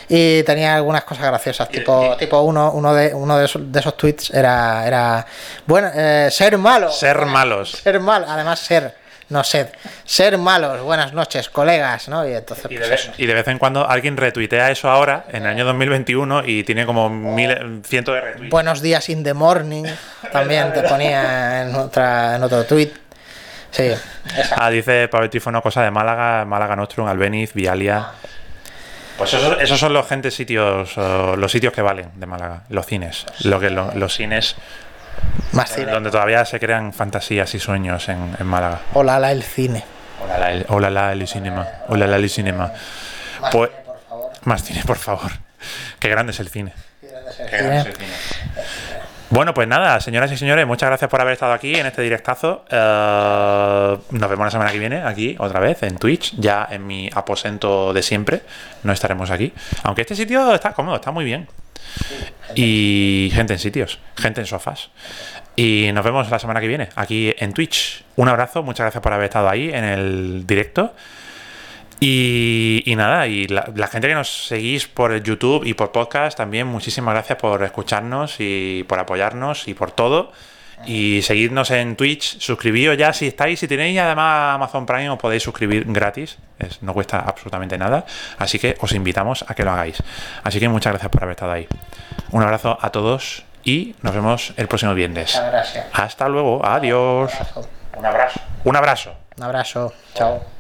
y tenía algunas cosas graciosas, tipo, tipo uno, uno de uno de esos, de esos tweets era, era bueno, eh, ser malo, Ser malos. ser mal, además ser, no sed, ser malos, buenas noches, colegas, ¿no? Y entonces Y de, pues vez, eso. y de vez en cuando alguien retuitea eso ahora, en el año 2021, y tiene como mil, cientos de retweets. Buenos días in the morning, también te ponía en, otra, en otro tweet. Sí, Ah, dice Pablo Tífono, cosa de Málaga, Málaga Nostrum, Albeniz, Vialia. Pues esos, esos son los gente sitios, los sitios que valen de Málaga, los cines. Lo que, lo- los cines más cine. donde todavía se crean fantasías y sueños en, en Málaga. Hola, la el cine. Hola, la, el- hola, la, el cinema. Hola, la, el cinema. Pues, más cine, por favor. Qué grande es el cine. Qué grande es el cine. Bueno, pues nada, señoras y señores, muchas gracias por haber estado aquí en este directazo. Eh, nos vemos la semana que viene aquí otra vez en Twitch, ya en mi aposento de siempre. No estaremos aquí. Aunque este sitio está cómodo, está muy bien. Y gente en sitios, gente en sofás. Y nos vemos la semana que viene aquí en Twitch. Un abrazo, muchas gracias por haber estado ahí en el directo. Y, y nada, y la, la gente que nos seguís por YouTube y por podcast, también muchísimas gracias por escucharnos y por apoyarnos y por todo. Y seguidnos en Twitch, suscribíos ya si estáis, si tenéis además Amazon Prime os podéis suscribir gratis, es, no cuesta absolutamente nada, así que os invitamos a que lo hagáis. Así que muchas gracias por haber estado ahí. Un abrazo a todos y nos vemos el próximo viernes. Muchas gracias. Hasta luego, adiós. Un abrazo. Un abrazo. Un abrazo. Chao.